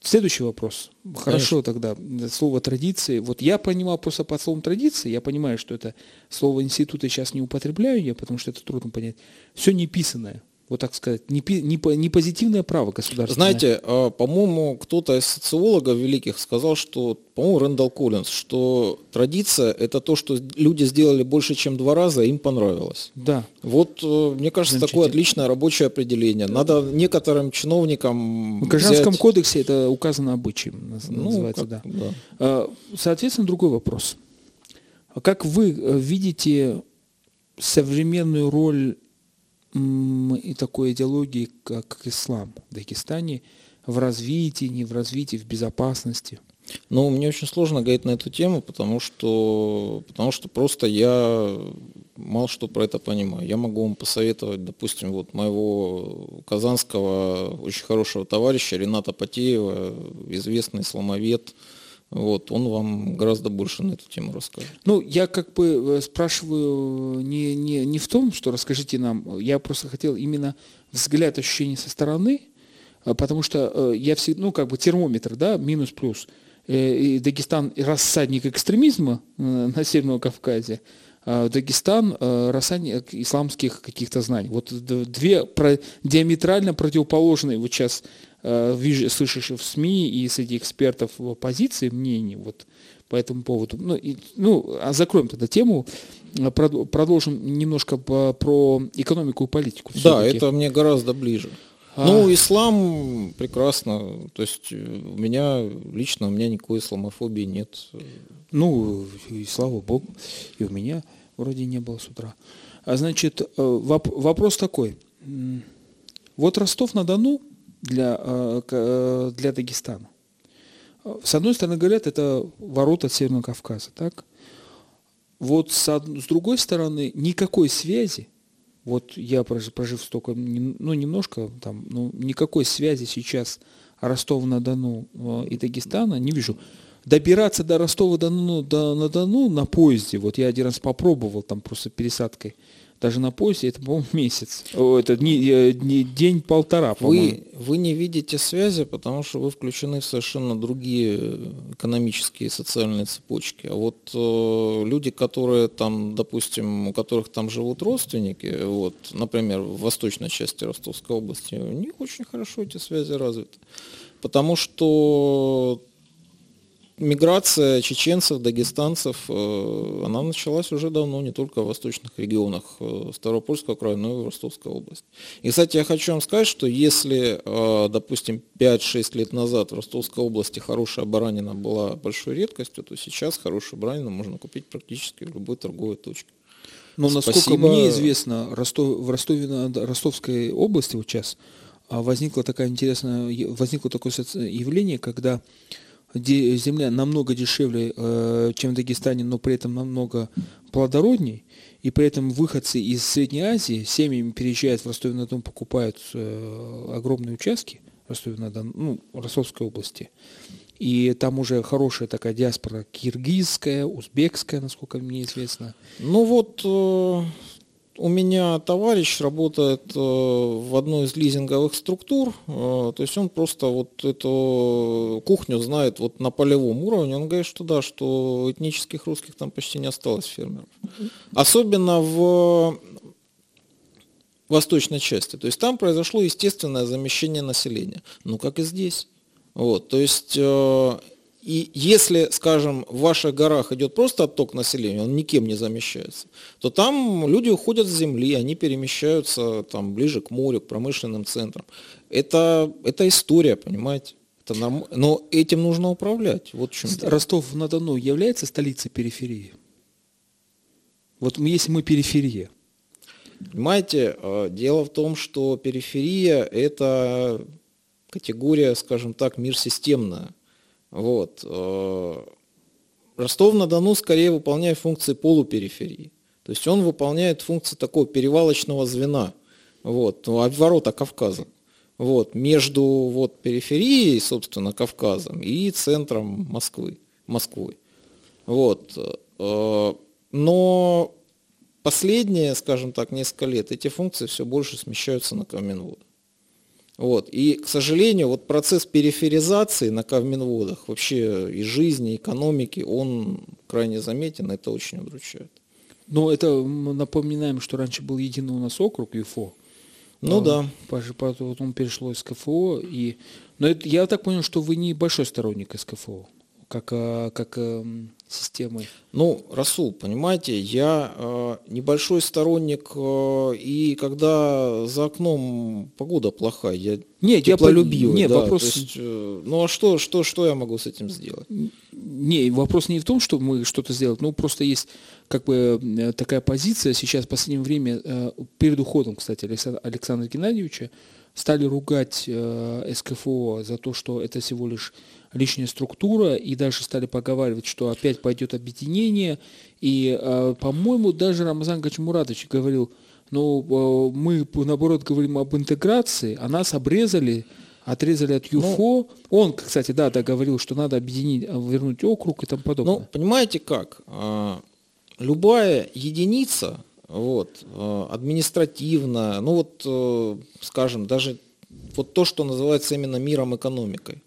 Следующий вопрос. Хорошо тогда. Слово традиции. Вот я понимал просто под словом традиции, я понимаю, что это слово института сейчас не употребляю я, потому что это трудно понять. Все неписанное вот так сказать, не, не, не позитивное право государственное. Знаете, а, по-моему, кто-то из социологов великих сказал, что, по-моему, Рэндалл Коллинз, что традиция – это то, что люди сделали больше, чем два раза, им понравилось. Да. Вот, э, мне кажется, такое отличное рабочее определение. Да. Надо некоторым чиновникам В Гражданском взять... кодексе это указано обычаем, ну, называется, как, да. да. А, соответственно, другой вопрос. Как вы э, видите современную роль и такой идеологии, как ислам в Дагестане, в развитии, не в развитии, в безопасности? Ну, мне очень сложно говорить на эту тему, потому что, потому что просто я мало что про это понимаю. Я могу вам посоветовать, допустим, вот моего казанского очень хорошего товарища Рената Потеева, известный исламовед, вот, он вам гораздо больше на эту тему расскажет. Ну, я как бы э, спрашиваю не, не, не в том, что расскажите нам, я просто хотел именно взгляд, ощущение со стороны, э, потому что э, я всегда, ну, как бы термометр, да, минус-плюс. И Дагестан рассадник экстремизма на Северном Кавказе, а Дагестан рассадник исламских каких-то знаний. Вот две диаметрально противоположные вот сейчас вижу, слышишь в СМИ и среди экспертов позиции, мнений вот по этому поводу. Ну, и, ну а закроем тогда тему, э, продолжим немножко по, про экономику и политику. Да, это мне гораздо ближе. А... Ну, ислам прекрасно. То есть э, у меня лично у меня никакой исламофобии нет. Ну, и слава богу, и у меня вроде не было с утра. А значит, воп вопрос такой. Вот Ростов-на-Дону для, э, э, для Дагестана. С одной стороны, говорят, это ворота Северного Кавказа, так? Вот с, с другой стороны, никакой связи, вот я, прожив, столько, ну, немножко там, ну, никакой связи сейчас Ростова-на-Дону э, и Дагестана не вижу. Добираться до Ростова-на-Дону до, на Дону на поезде, вот я один раз попробовал там просто пересадкой, даже на поясе, это, по-моему, месяц. Это не, не день-полтора, вы, вы не видите связи, потому что вы включены в совершенно другие экономические и социальные цепочки. А вот э, люди, которые там, допустим, у которых там живут родственники, вот, например, в восточной части Ростовской области, у них очень хорошо эти связи развиты. Потому что миграция чеченцев, дагестанцев, э, она началась уже давно, не только в восточных регионах э, Ставропольского края, но и в Ростовской области. И, кстати, я хочу вам сказать, что если, э, допустим, 5-6 лет назад в Ростовской области хорошая баранина была большой редкостью, то сейчас хорошую баранину можно купить практически в любой торговой точке. Но Спасибо. насколько мне известно, Ростов, в Ростове, Ростовской области вот сейчас а, возникло такое интересное, возникло такое явление, когда земля намного дешевле, э, чем в Дагестане, но при этом намного плодородней, и при этом выходцы из Средней Азии семьями переезжают в Ростов-на-Дону, покупают э, огромные участки Ростов-на-Дону, ну, Ростовской области. И там уже хорошая такая диаспора киргизская, узбекская, насколько мне известно. Ну вот, э, у меня товарищ работает в одной из лизинговых структур, то есть он просто вот эту кухню знает вот на полевом уровне. Он говорит, что да, что этнических русских там почти не осталось фермеров. Особенно в восточной части. То есть там произошло естественное замещение населения. Ну, как и здесь. Вот, то есть, э, и если, скажем, в ваших горах идет просто отток населения, он никем не замещается, то там люди уходят с земли, они перемещаются там ближе к морю, к промышленным центрам. Это, это история, понимаете? Это нам, но этим нужно управлять. Вот чем Ростов-на-Дону является столицей периферии? Вот если мы периферия. Понимаете, э, дело в том, что периферия – это категория, скажем так, мир системная. Вот. Э, Ростов-на-Дону скорее выполняет функции полупериферии. То есть он выполняет функции такого перевалочного звена, вот, ну, от ворота Кавказа. Вот, между вот, периферией, собственно, Кавказом и центром Москвы, Москвой. Вот. Э, но последние, скажем так, несколько лет эти функции все больше смещаются на Каменвод. Вот. И, к сожалению, вот процесс периферизации на Кавминводах вообще и жизни, и экономики, он крайне заметен, это очень удручает. Но это напоминаем, что раньше был единый у нас округ ЮФО. Ну а, да. Потом перешло из КФО. И... Но это, я так понял, что вы не большой сторонник СКФО, как, а, как эм, системой? Ну, Расул, понимаете, я э, небольшой сторонник, э, и когда за окном погода плохая, я нет, теплолюбивый. Нет, да, вопрос... Есть, э, ну а что, что, что я могу с этим сделать? Не, вопрос не в том, что мы что-то сделать, ну просто есть как бы э, такая позиция сейчас в последнее время, э, перед уходом, кстати, Александра, Александра Геннадьевича, стали ругать э, СКФО за то, что это всего лишь лишняя структура, и дальше стали поговаривать, что опять пойдет объединение. И, э, по-моему, даже Рамазан Гачмуратович говорил, ну, э, мы, наоборот, говорим об интеграции, а нас обрезали, отрезали от ЮФО. Ну, Он, кстати, да, да, говорил, что надо объединить, вернуть округ и тому подобное. Ну, понимаете как? Любая единица, вот, э, административно, ну вот, скажем, даже вот то, что называется именно миром экономикой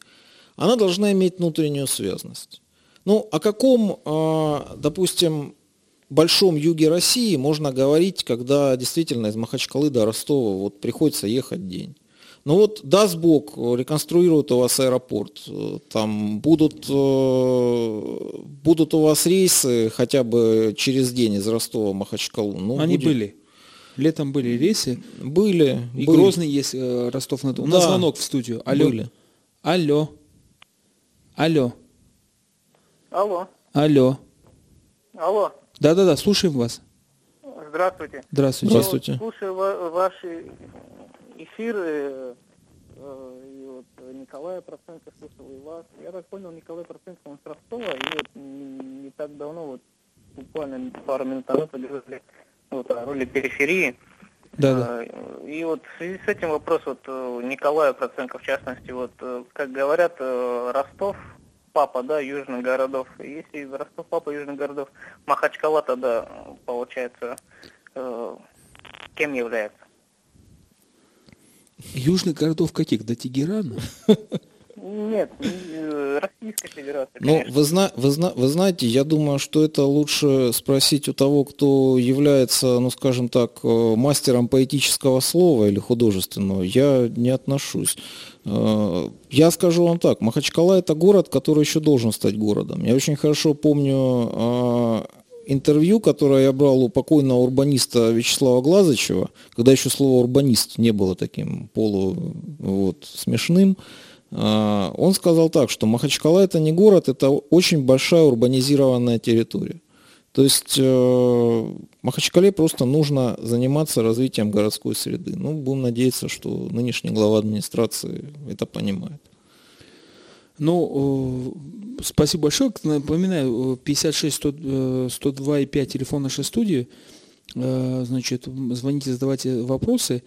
она должна иметь внутреннюю связность. Ну, о каком, а, допустим, большом юге России можно говорить, когда действительно из Махачкалы до Ростова вот приходится ехать день? Ну вот, даст Бог, реконструируют у вас аэропорт, там будут, э, будут у вас рейсы хотя бы через день из Ростова в Махачкалу. Ну, Они будет... были. Летом были рейсы. Были. И были. Грозный есть э, Ростов-на-Дону. У нас звонок в студию. Алло. Были. Алло. Алло. Алло. Алло. Алло. Да-да-да, слушаем вас. Здравствуйте. Здравствуйте. Здравствуйте. Я слушаю ваши эфиры, э, и вот Николая Проценко слушал, и вас. Я так понял, Николай Проценко, он с Ростова, и вот не, не так давно, вот буквально пару минут назад вот, о роли периферии. Да, да. Э, и вот в связи с этим вопрос вот э, Николая Проценко, в частности, вот, э, как говорят, Ростов, папа, да, южных городов. Если Ростов, папа южных городов, Махачкала тогда, получается, кем является? Южных городов каких? До Тегерана? Нет, э, Российская Федерация. Ну, вы, зна вы, зна вы знаете, я думаю, что это лучше спросить у того, кто является, ну, скажем так, э, мастером поэтического слова или художественного. Я не отношусь. Э, я скажу вам так, Махачкала это город, который еще должен стать городом. Я очень хорошо помню интервью, которое я брал у покойного урбаниста Вячеслава Глазычева, когда еще слово урбанист не было таким полу вот, смешным. А, он сказал так, что Махачкала это не город, это очень большая урбанизированная территория. То есть э, Махачкале просто нужно заниматься развитием городской среды. Ну, будем надеяться, что нынешний глава администрации это понимает. Ну, э, спасибо большое. Напоминаю, 56 100, 102 и 5 телефон нашей студии. Э, значит, звоните, задавайте вопросы.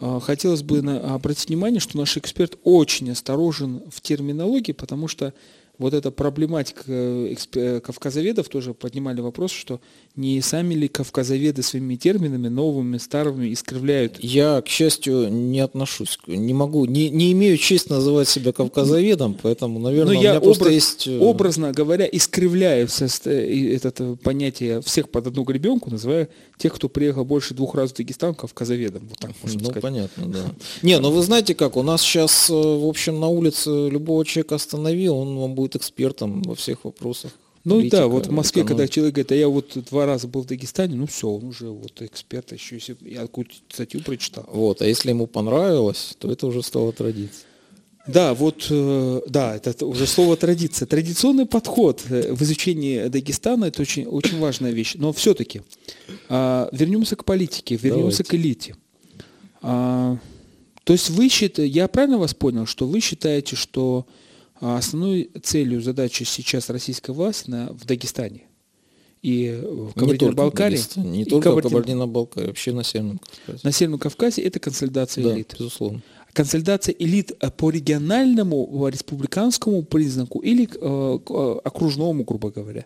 Хотелось бы обратить внимание, что наш эксперт очень осторожен в терминологии, потому что вот эта проблематика э, э, кавказоведов тоже поднимали вопрос, что не сами ли кавказоведы своими терминами, новыми, старыми, искривляют? Я, к счастью, не отношусь, не могу, не, не имею честь называть себя кавказоведом, поэтому, наверное, Ну, у я меня просто образ- есть... э, образно говоря, искривляю это э, понятие всех под одну гребенку, называя тех, кто приехал больше двух раз в Дагестан, кавказоведом. Вот так можно Ну, сказать. понятно, да. Не, ну вы знаете как, у нас сейчас, в общем, на улице любого человека останови, он вам будет экспертом во всех вопросах. Ну Политика, да, вот в Москве, когда экономика. человек говорит, а я вот два раза был в Дагестане, ну все, он уже вот эксперт, а еще если я какую-то статью прочитал. Вот, а если ему понравилось, то это уже стало традицией. Да, вот, э, да, это уже слово традиция. Традиционный подход э, в изучении Дагестана – это очень, очень важная вещь. Но все-таки вернемся к политике, вернемся Давайте. к элите. А, то есть вы считаете, я правильно вас понял, что вы считаете, что а, основной целью, задачей сейчас российской власти на, в Дагестане и в только в Кабардино-Балкарии, не только в Кабардино- Кабардино-Балкарии, вообще на Северном Кавказе. на Северном Кавказе – это консолидация Да, элит. безусловно. консолидация элит э, по региональному, э, республиканскому признаку или э, э, окружному, грубо говоря.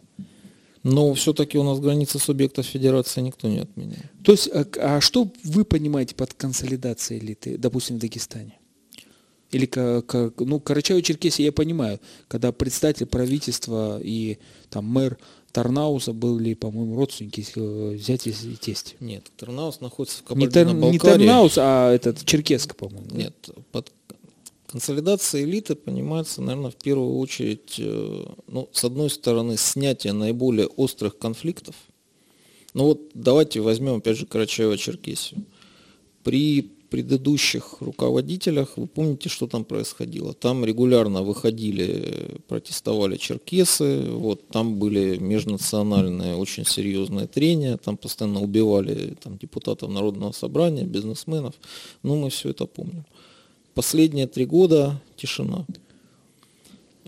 Но все-таки у нас границы субъектов федерации никто не отменяет. То есть, э, к- а что вы понимаете под консолидацией элиты, допустим, в Дагестане? Или, ка- ка- ну, Карачаево-Черкесия я понимаю, когда председатель правительства и там мэр Тарнауса были, по-моему, родственники, э, зять и тесть. Нет, Тарнаус находится в Не, Тар- не. Тарнаус, а этот Черкеска, по-моему. Нет, под консолидацией элиты понимается, наверное, в первую очередь, э, ну, с одной стороны, снятие наиболее острых конфликтов. Ну вот давайте возьмем, опять же, Карачаево-Черкесию. При предыдущих руководителях, вы помните, что там происходило? Там регулярно выходили, протестовали черкесы, вот, там были межнациональные очень серьезные трения, там постоянно убивали там, депутатов Народного собрания, бизнесменов. Ну, мы все это помним. Последние три года тишина.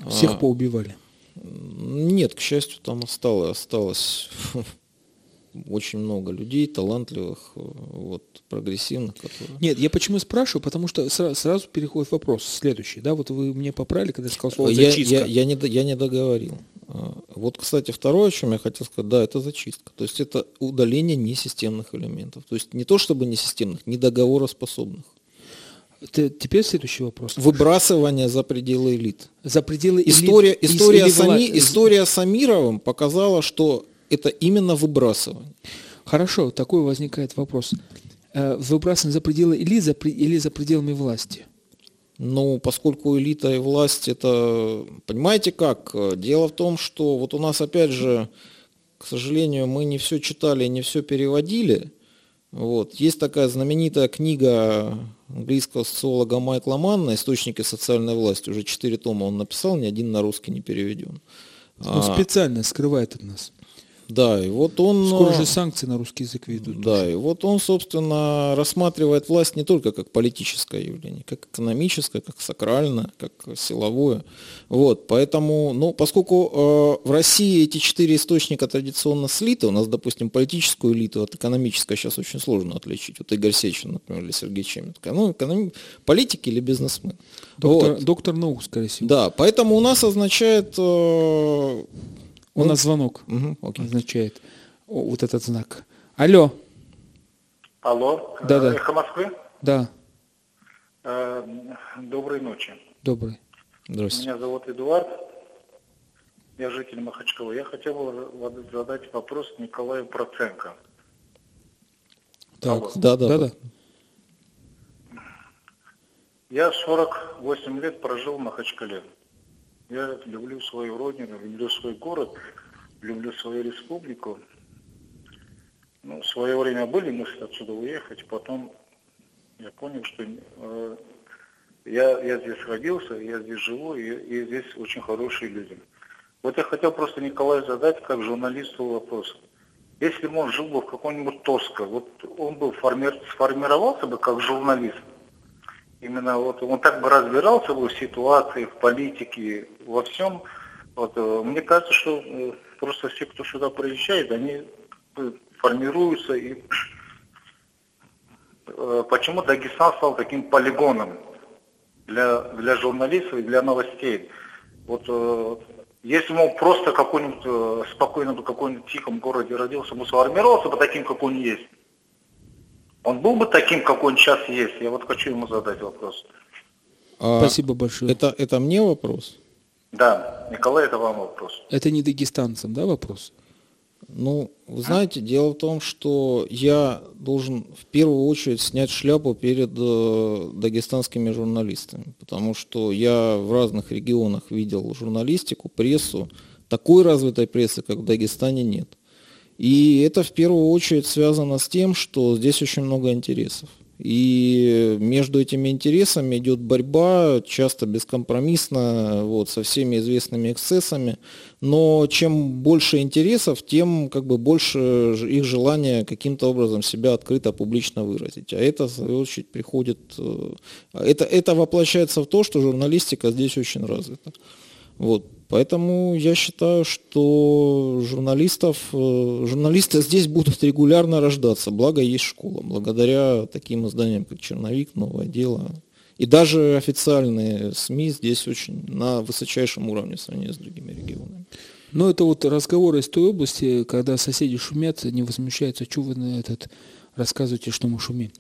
Всех А, поубивали. Нет, к счастью, там осталось, осталось очень много людей, талантливых, э, вот, прогрессивных, которые... Нет, я почему спрашиваю, потому что сра- сразу переходит вопрос следующий, да, вот вы мне поправили, когда я сказал слово я, зачистка. я, я не, я не договорил. А, Вот, кстати, второе, о чем я хотел сказать, да, это зачистка. То есть это удаление несистемных элементов. То есть не то чтобы несистемных, недоговороспособных. Т- Теперь следующий вопрос. Выбрасывание за пределы элит. За пределы элит История, история, Сами- история с Амировым показала, что это именно выбрасывание. Хорошо, такой возникает вопрос. Э, Выбрасывание за пределы элит за или за пределами власти? Ну, поскольку элита и власть это, понимаете как? Э, Дело в том, что вот у нас опять же, к сожалению, мы не все читали, не все переводили. Вот. Есть такая знаменитая книга английского социолога Майкла Манна «Источники социальной власти». Уже четыре тома он написал, ни один на русский не переведен. Он А, специально скрывает от нас. Да, и вот он... Скоро же санкции на русский язык ведут. Да, и вот он, собственно, рассматривает власть не только как политическое явление, как экономическое, как сакральное, как силовое. Вот, поэтому, ну, поскольку э, в России эти четыре источника традиционно слиты, у нас, допустим, политическую элиту от экономической сейчас очень сложно отличить. Вот Игорь Сечин, например, или Сергей Чеметко. Ну, экономи- политик или бизнесмен. Доктор, Вот. доктор наук, скорее всего. Да, поэтому у нас означает... э, У нас звонок окей. означает о, вот этот знак. Алло, Алло. Да-да. Э, Эхо Москвы. да, Э, Доброй ночи. добрый. Здравствуйте. Меня зовут Эдуард. Я житель Махачкала. Я хотел бы задать вопрос Николаю Проценко. Так, Алло. Да, да, да, да. да. Я 48 лет прожил в Махачкале. Я люблю свою родину, люблю свой город, люблю свою республику. Ну, в свое время были мысли отсюда уехать, потом я понял, что э, я, я здесь родился, я здесь живу, и, и здесь очень хорошие люди. Вот я хотел просто Николаю задать, как журналисту вопрос. Если бы он жил бы в каком-нибудь Тоско, вот он бы форми- сформировался бы как журналист, именно вот он так бы разбирался бы в ситуации, в политике, во всем. Вот, э, мне кажется, что э, просто все, кто сюда приезжает, они э, формируются и почему Дагестан стал таким полигоном для, для журналистов и для новостей. Вот если бы он просто какой-нибудь э, спокойно бы какой-нибудь тихом городе родился, бы сформировался бы таким, как он есть, он был бы таким, какой он сейчас есть? Я вот хочу ему задать вопрос. А Спасибо большое. Это, это мне вопрос? Да, Николай, это вам вопрос. Это не дагестанцам, да, вопрос? Ну, вы знаете, дело в том, что я должен в первую очередь снять шляпу перед э, дагестанскими журналистами, потому что я в разных регионах видел журналистику, прессу. Такой развитой прессы, как в Дагестане, нет. И это в первую очередь связано с тем, что здесь очень много интересов. И между этими интересами идет борьба, часто бескомпромиссно, вот, со всеми известными эксцессами. Но чем больше интересов, тем как бы больше их желание каким-то образом себя открыто, публично выразить. А это, в свою очередь, приходит... э, Это, это воплощается в то, что журналистика здесь очень развита. Вот. Поэтому я считаю, что журналистов, э, журналисты здесь будут регулярно рождаться, благо есть школа, благодаря таким изданиям, как «Черновик», «Новое дело». И даже официальные СМИ здесь очень на высочайшем уровне в сравнении с другими регионами. Ну, это вот разговоры из той области, когда соседи шумят, не возмущаются, что вы на этот рассказываете, что мы шумим.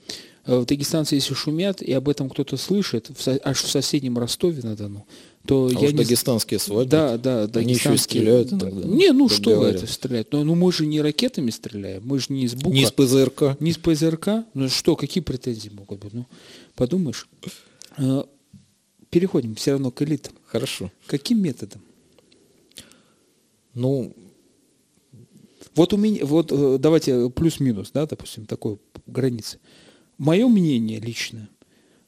Э, В Дагестанце, если шумят, и об этом кто-то слышит, аж в соседнем Ростове-на-Дону, то А я уж не... дагестанские свадьбы. Да, да, Они еще и дагестанские- стреляют да. иногда, Не, ну что говорят. это стрелять? Ну, ну мы же не ракетами стреляем, мы же не из БУКа. Не из ПЗРК. Не из ПЗРК? Ну что, какие претензии могут быть? Ну, подумаешь. Э, Переходим все равно к элитам. Хорошо. Каким методом? Ну, Вот у меня, вот э, давайте плюс-минус, да, допустим, такой границы. Мое мнение личное,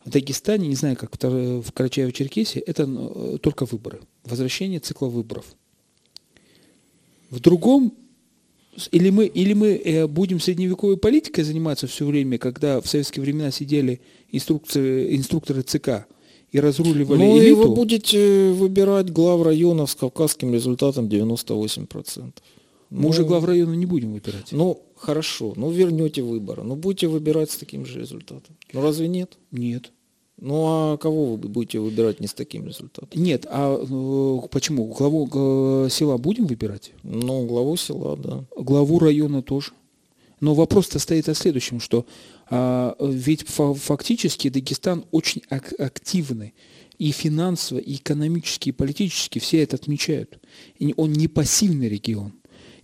в Дагестане, не знаю, как в Карачаево-Черкесии, это э, только выборы. Возвращение цикла выборов. В другом, или мы, или мы э, будем средневековой политикой заниматься все время, когда в советские времена сидели инструкторы, инструкторы ЦК и разруливали ну и элиту. вы будете выбирать глав районов с кавказским результатом 98%. Мы уже Ну, глав района не будем выбирать. Ну, хорошо, ну вернете выборы, ну будете выбирать с таким же результатом. Ну разве нет? Нет. Ну а кого вы будете выбирать не с таким результатом? Нет, а э, почему? Главу э, села будем выбирать? Ну, главу села, да. Главу района тоже. Но вопрос-то стоит о следующем, что а, ведь фа- фактически Дагестан очень ак- активный. И финансово, и экономически, и политически все это отмечают. И он не пассивный регион.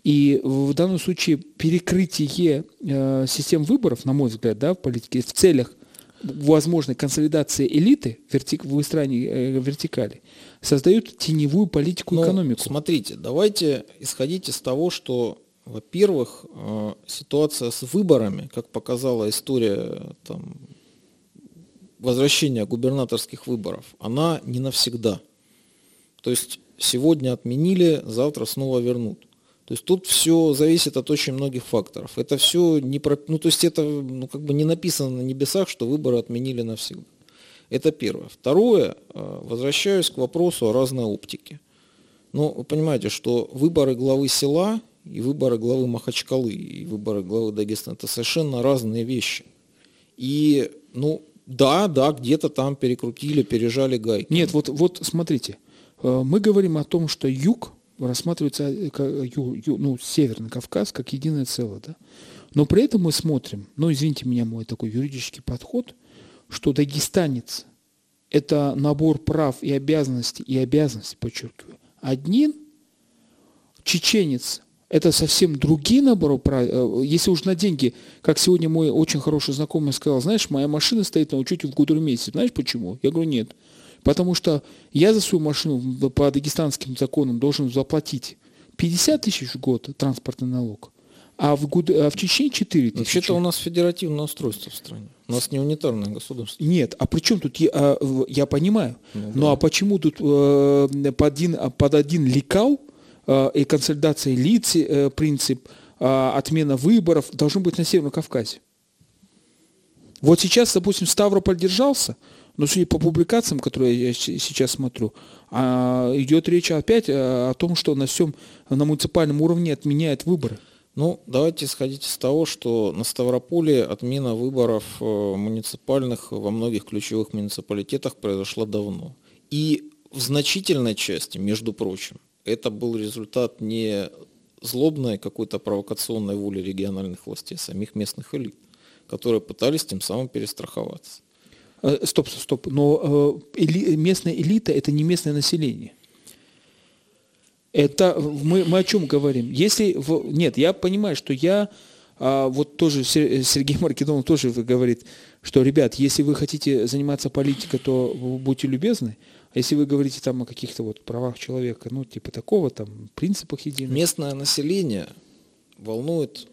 И в данном случае перекрытие э, систем выборов, на мой взгляд, да, в политике, в целях возможной консолидации элиты, верти- выстраивания э, вертикали, создают теневую политику Ну, экономику. Смотрите, давайте исходить из того, что, во-первых, э, ситуация с выборами, как показала история там, возвращения губернаторских выборов, она не навсегда. То есть сегодня отменили, завтра снова вернут. То есть тут все зависит от очень многих факторов. Это все не про... ну то есть это ну, как бы не написано на небесах, что выборы отменили навсегда. Это первое. Второе, э, возвращаюсь к вопросу о разной оптике. Ну, вы понимаете, что выборы главы села и выборы главы Махачкалы и выборы главы Дагестана – это совершенно разные вещи. И, ну, да, да, где-то там перекрутили, пережали гайки. Нет, вот, вот смотрите, э, мы говорим о том, что юг рассматривается, э, ну, Северный Кавказ как единое целое, да? Но при этом мы смотрим, ну, извините меня, мой такой юридический подход, что дагестанец – это набор прав и обязанностей, и обязанностей, подчеркиваю, один, чеченец – это совсем другие наборы прав. Э, Если уж на деньги, как сегодня мой очень хороший знакомый сказал, знаешь, моя машина стоит на учете в Гудермесе. Знаешь почему? Я говорю, нет. Потому что я за свою машину по дагестанским законам должен заплатить 50 тысяч в год транспортный налог, а в, Гуд- а в Чечне 4 тысячи. Вообще-то у нас федеративное устройство в стране. У нас не унитарное государство. Нет, а при чем тут, я, а, я понимаю, Ну, ну а почему тут э, под, один, а, под один лекал э, и консолидация лиц, э, принцип, э, отмена выборов должен быть на Северном Кавказе? Вот сейчас, допустим, Ставрополь держался, но судя по публикациям, которые я сейчас смотрю, а, идет речь опять э, о том, что на всем на муниципальном уровне отменяют выборы. Ну, давайте исходить из того, что на Ставрополе отмена выборов э, муниципальных во многих ключевых муниципалитетах произошла давно. И в значительной части, между прочим, это был результат не злобной какой-то провокационной воли региональных властей, а самих местных элит, которые пытались тем самым перестраховаться. Э, стоп, стоп. Но э, эли, местная элита это не местное население. Это мы, мы о чем говорим? Если в, нет, я понимаю, что я а, вот тоже Сергей Маркидонов тоже говорит, что, ребят, если вы хотите заниматься политикой, то будьте любезны. А если вы говорите там о каких-то вот правах человека, ну, типа такого, там, принципах единых. Местное население волнует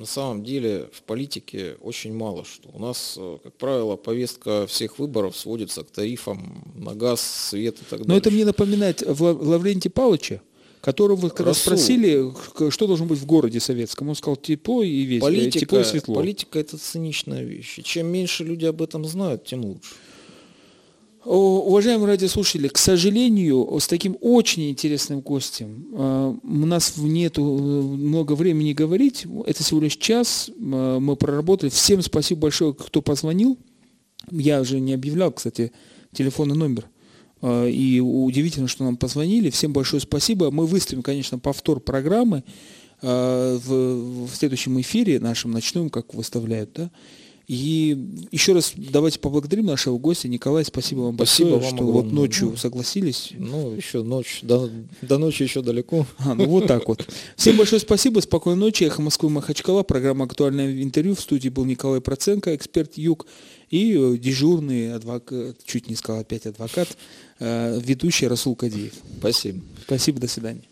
на самом деле в политике очень мало что. У нас, э, как правило, повестка всех выборов сводится к тарифам на газ, свет и так далее. Но это мне напоминает Лаврентия Павловича, которого когда Расул. спросили, что должно быть в городе советском, он сказал тепло и весело, политика, тепло и светло. Политика это циничная вещь. И чем меньше люди об этом знают, тем лучше. Уважаемые радиослушатели, к сожалению, с таким очень интересным гостем э, у нас нет э, много времени говорить. Это всего лишь час. Э, мы проработали. Всем спасибо большое, кто позвонил. Я уже не объявлял, кстати, телефонный номер. И удивительно, что нам позвонили. Всем большое спасибо. Мы выставим, конечно, повтор программы в, следующем эфире нашем ночном, как выставляют, да. И еще раз давайте поблагодарим нашего гостя. Николай, спасибо вам спасибо большое, вам что огромное. вот ночью согласились. Ну, еще ночь, до, до ночи еще далеко. А, ну вот так вот. Всем большое спасибо, спокойной ночи. Эхо Москвы Махачкала, программа «Актуальное интервью». В студии был Николай Проценко, эксперт ЮГ, и э, дежурный адвокат, чуть не сказал опять адвокат, э, ведущий Расул Кадиев. Спасибо. Спасибо, до свидания.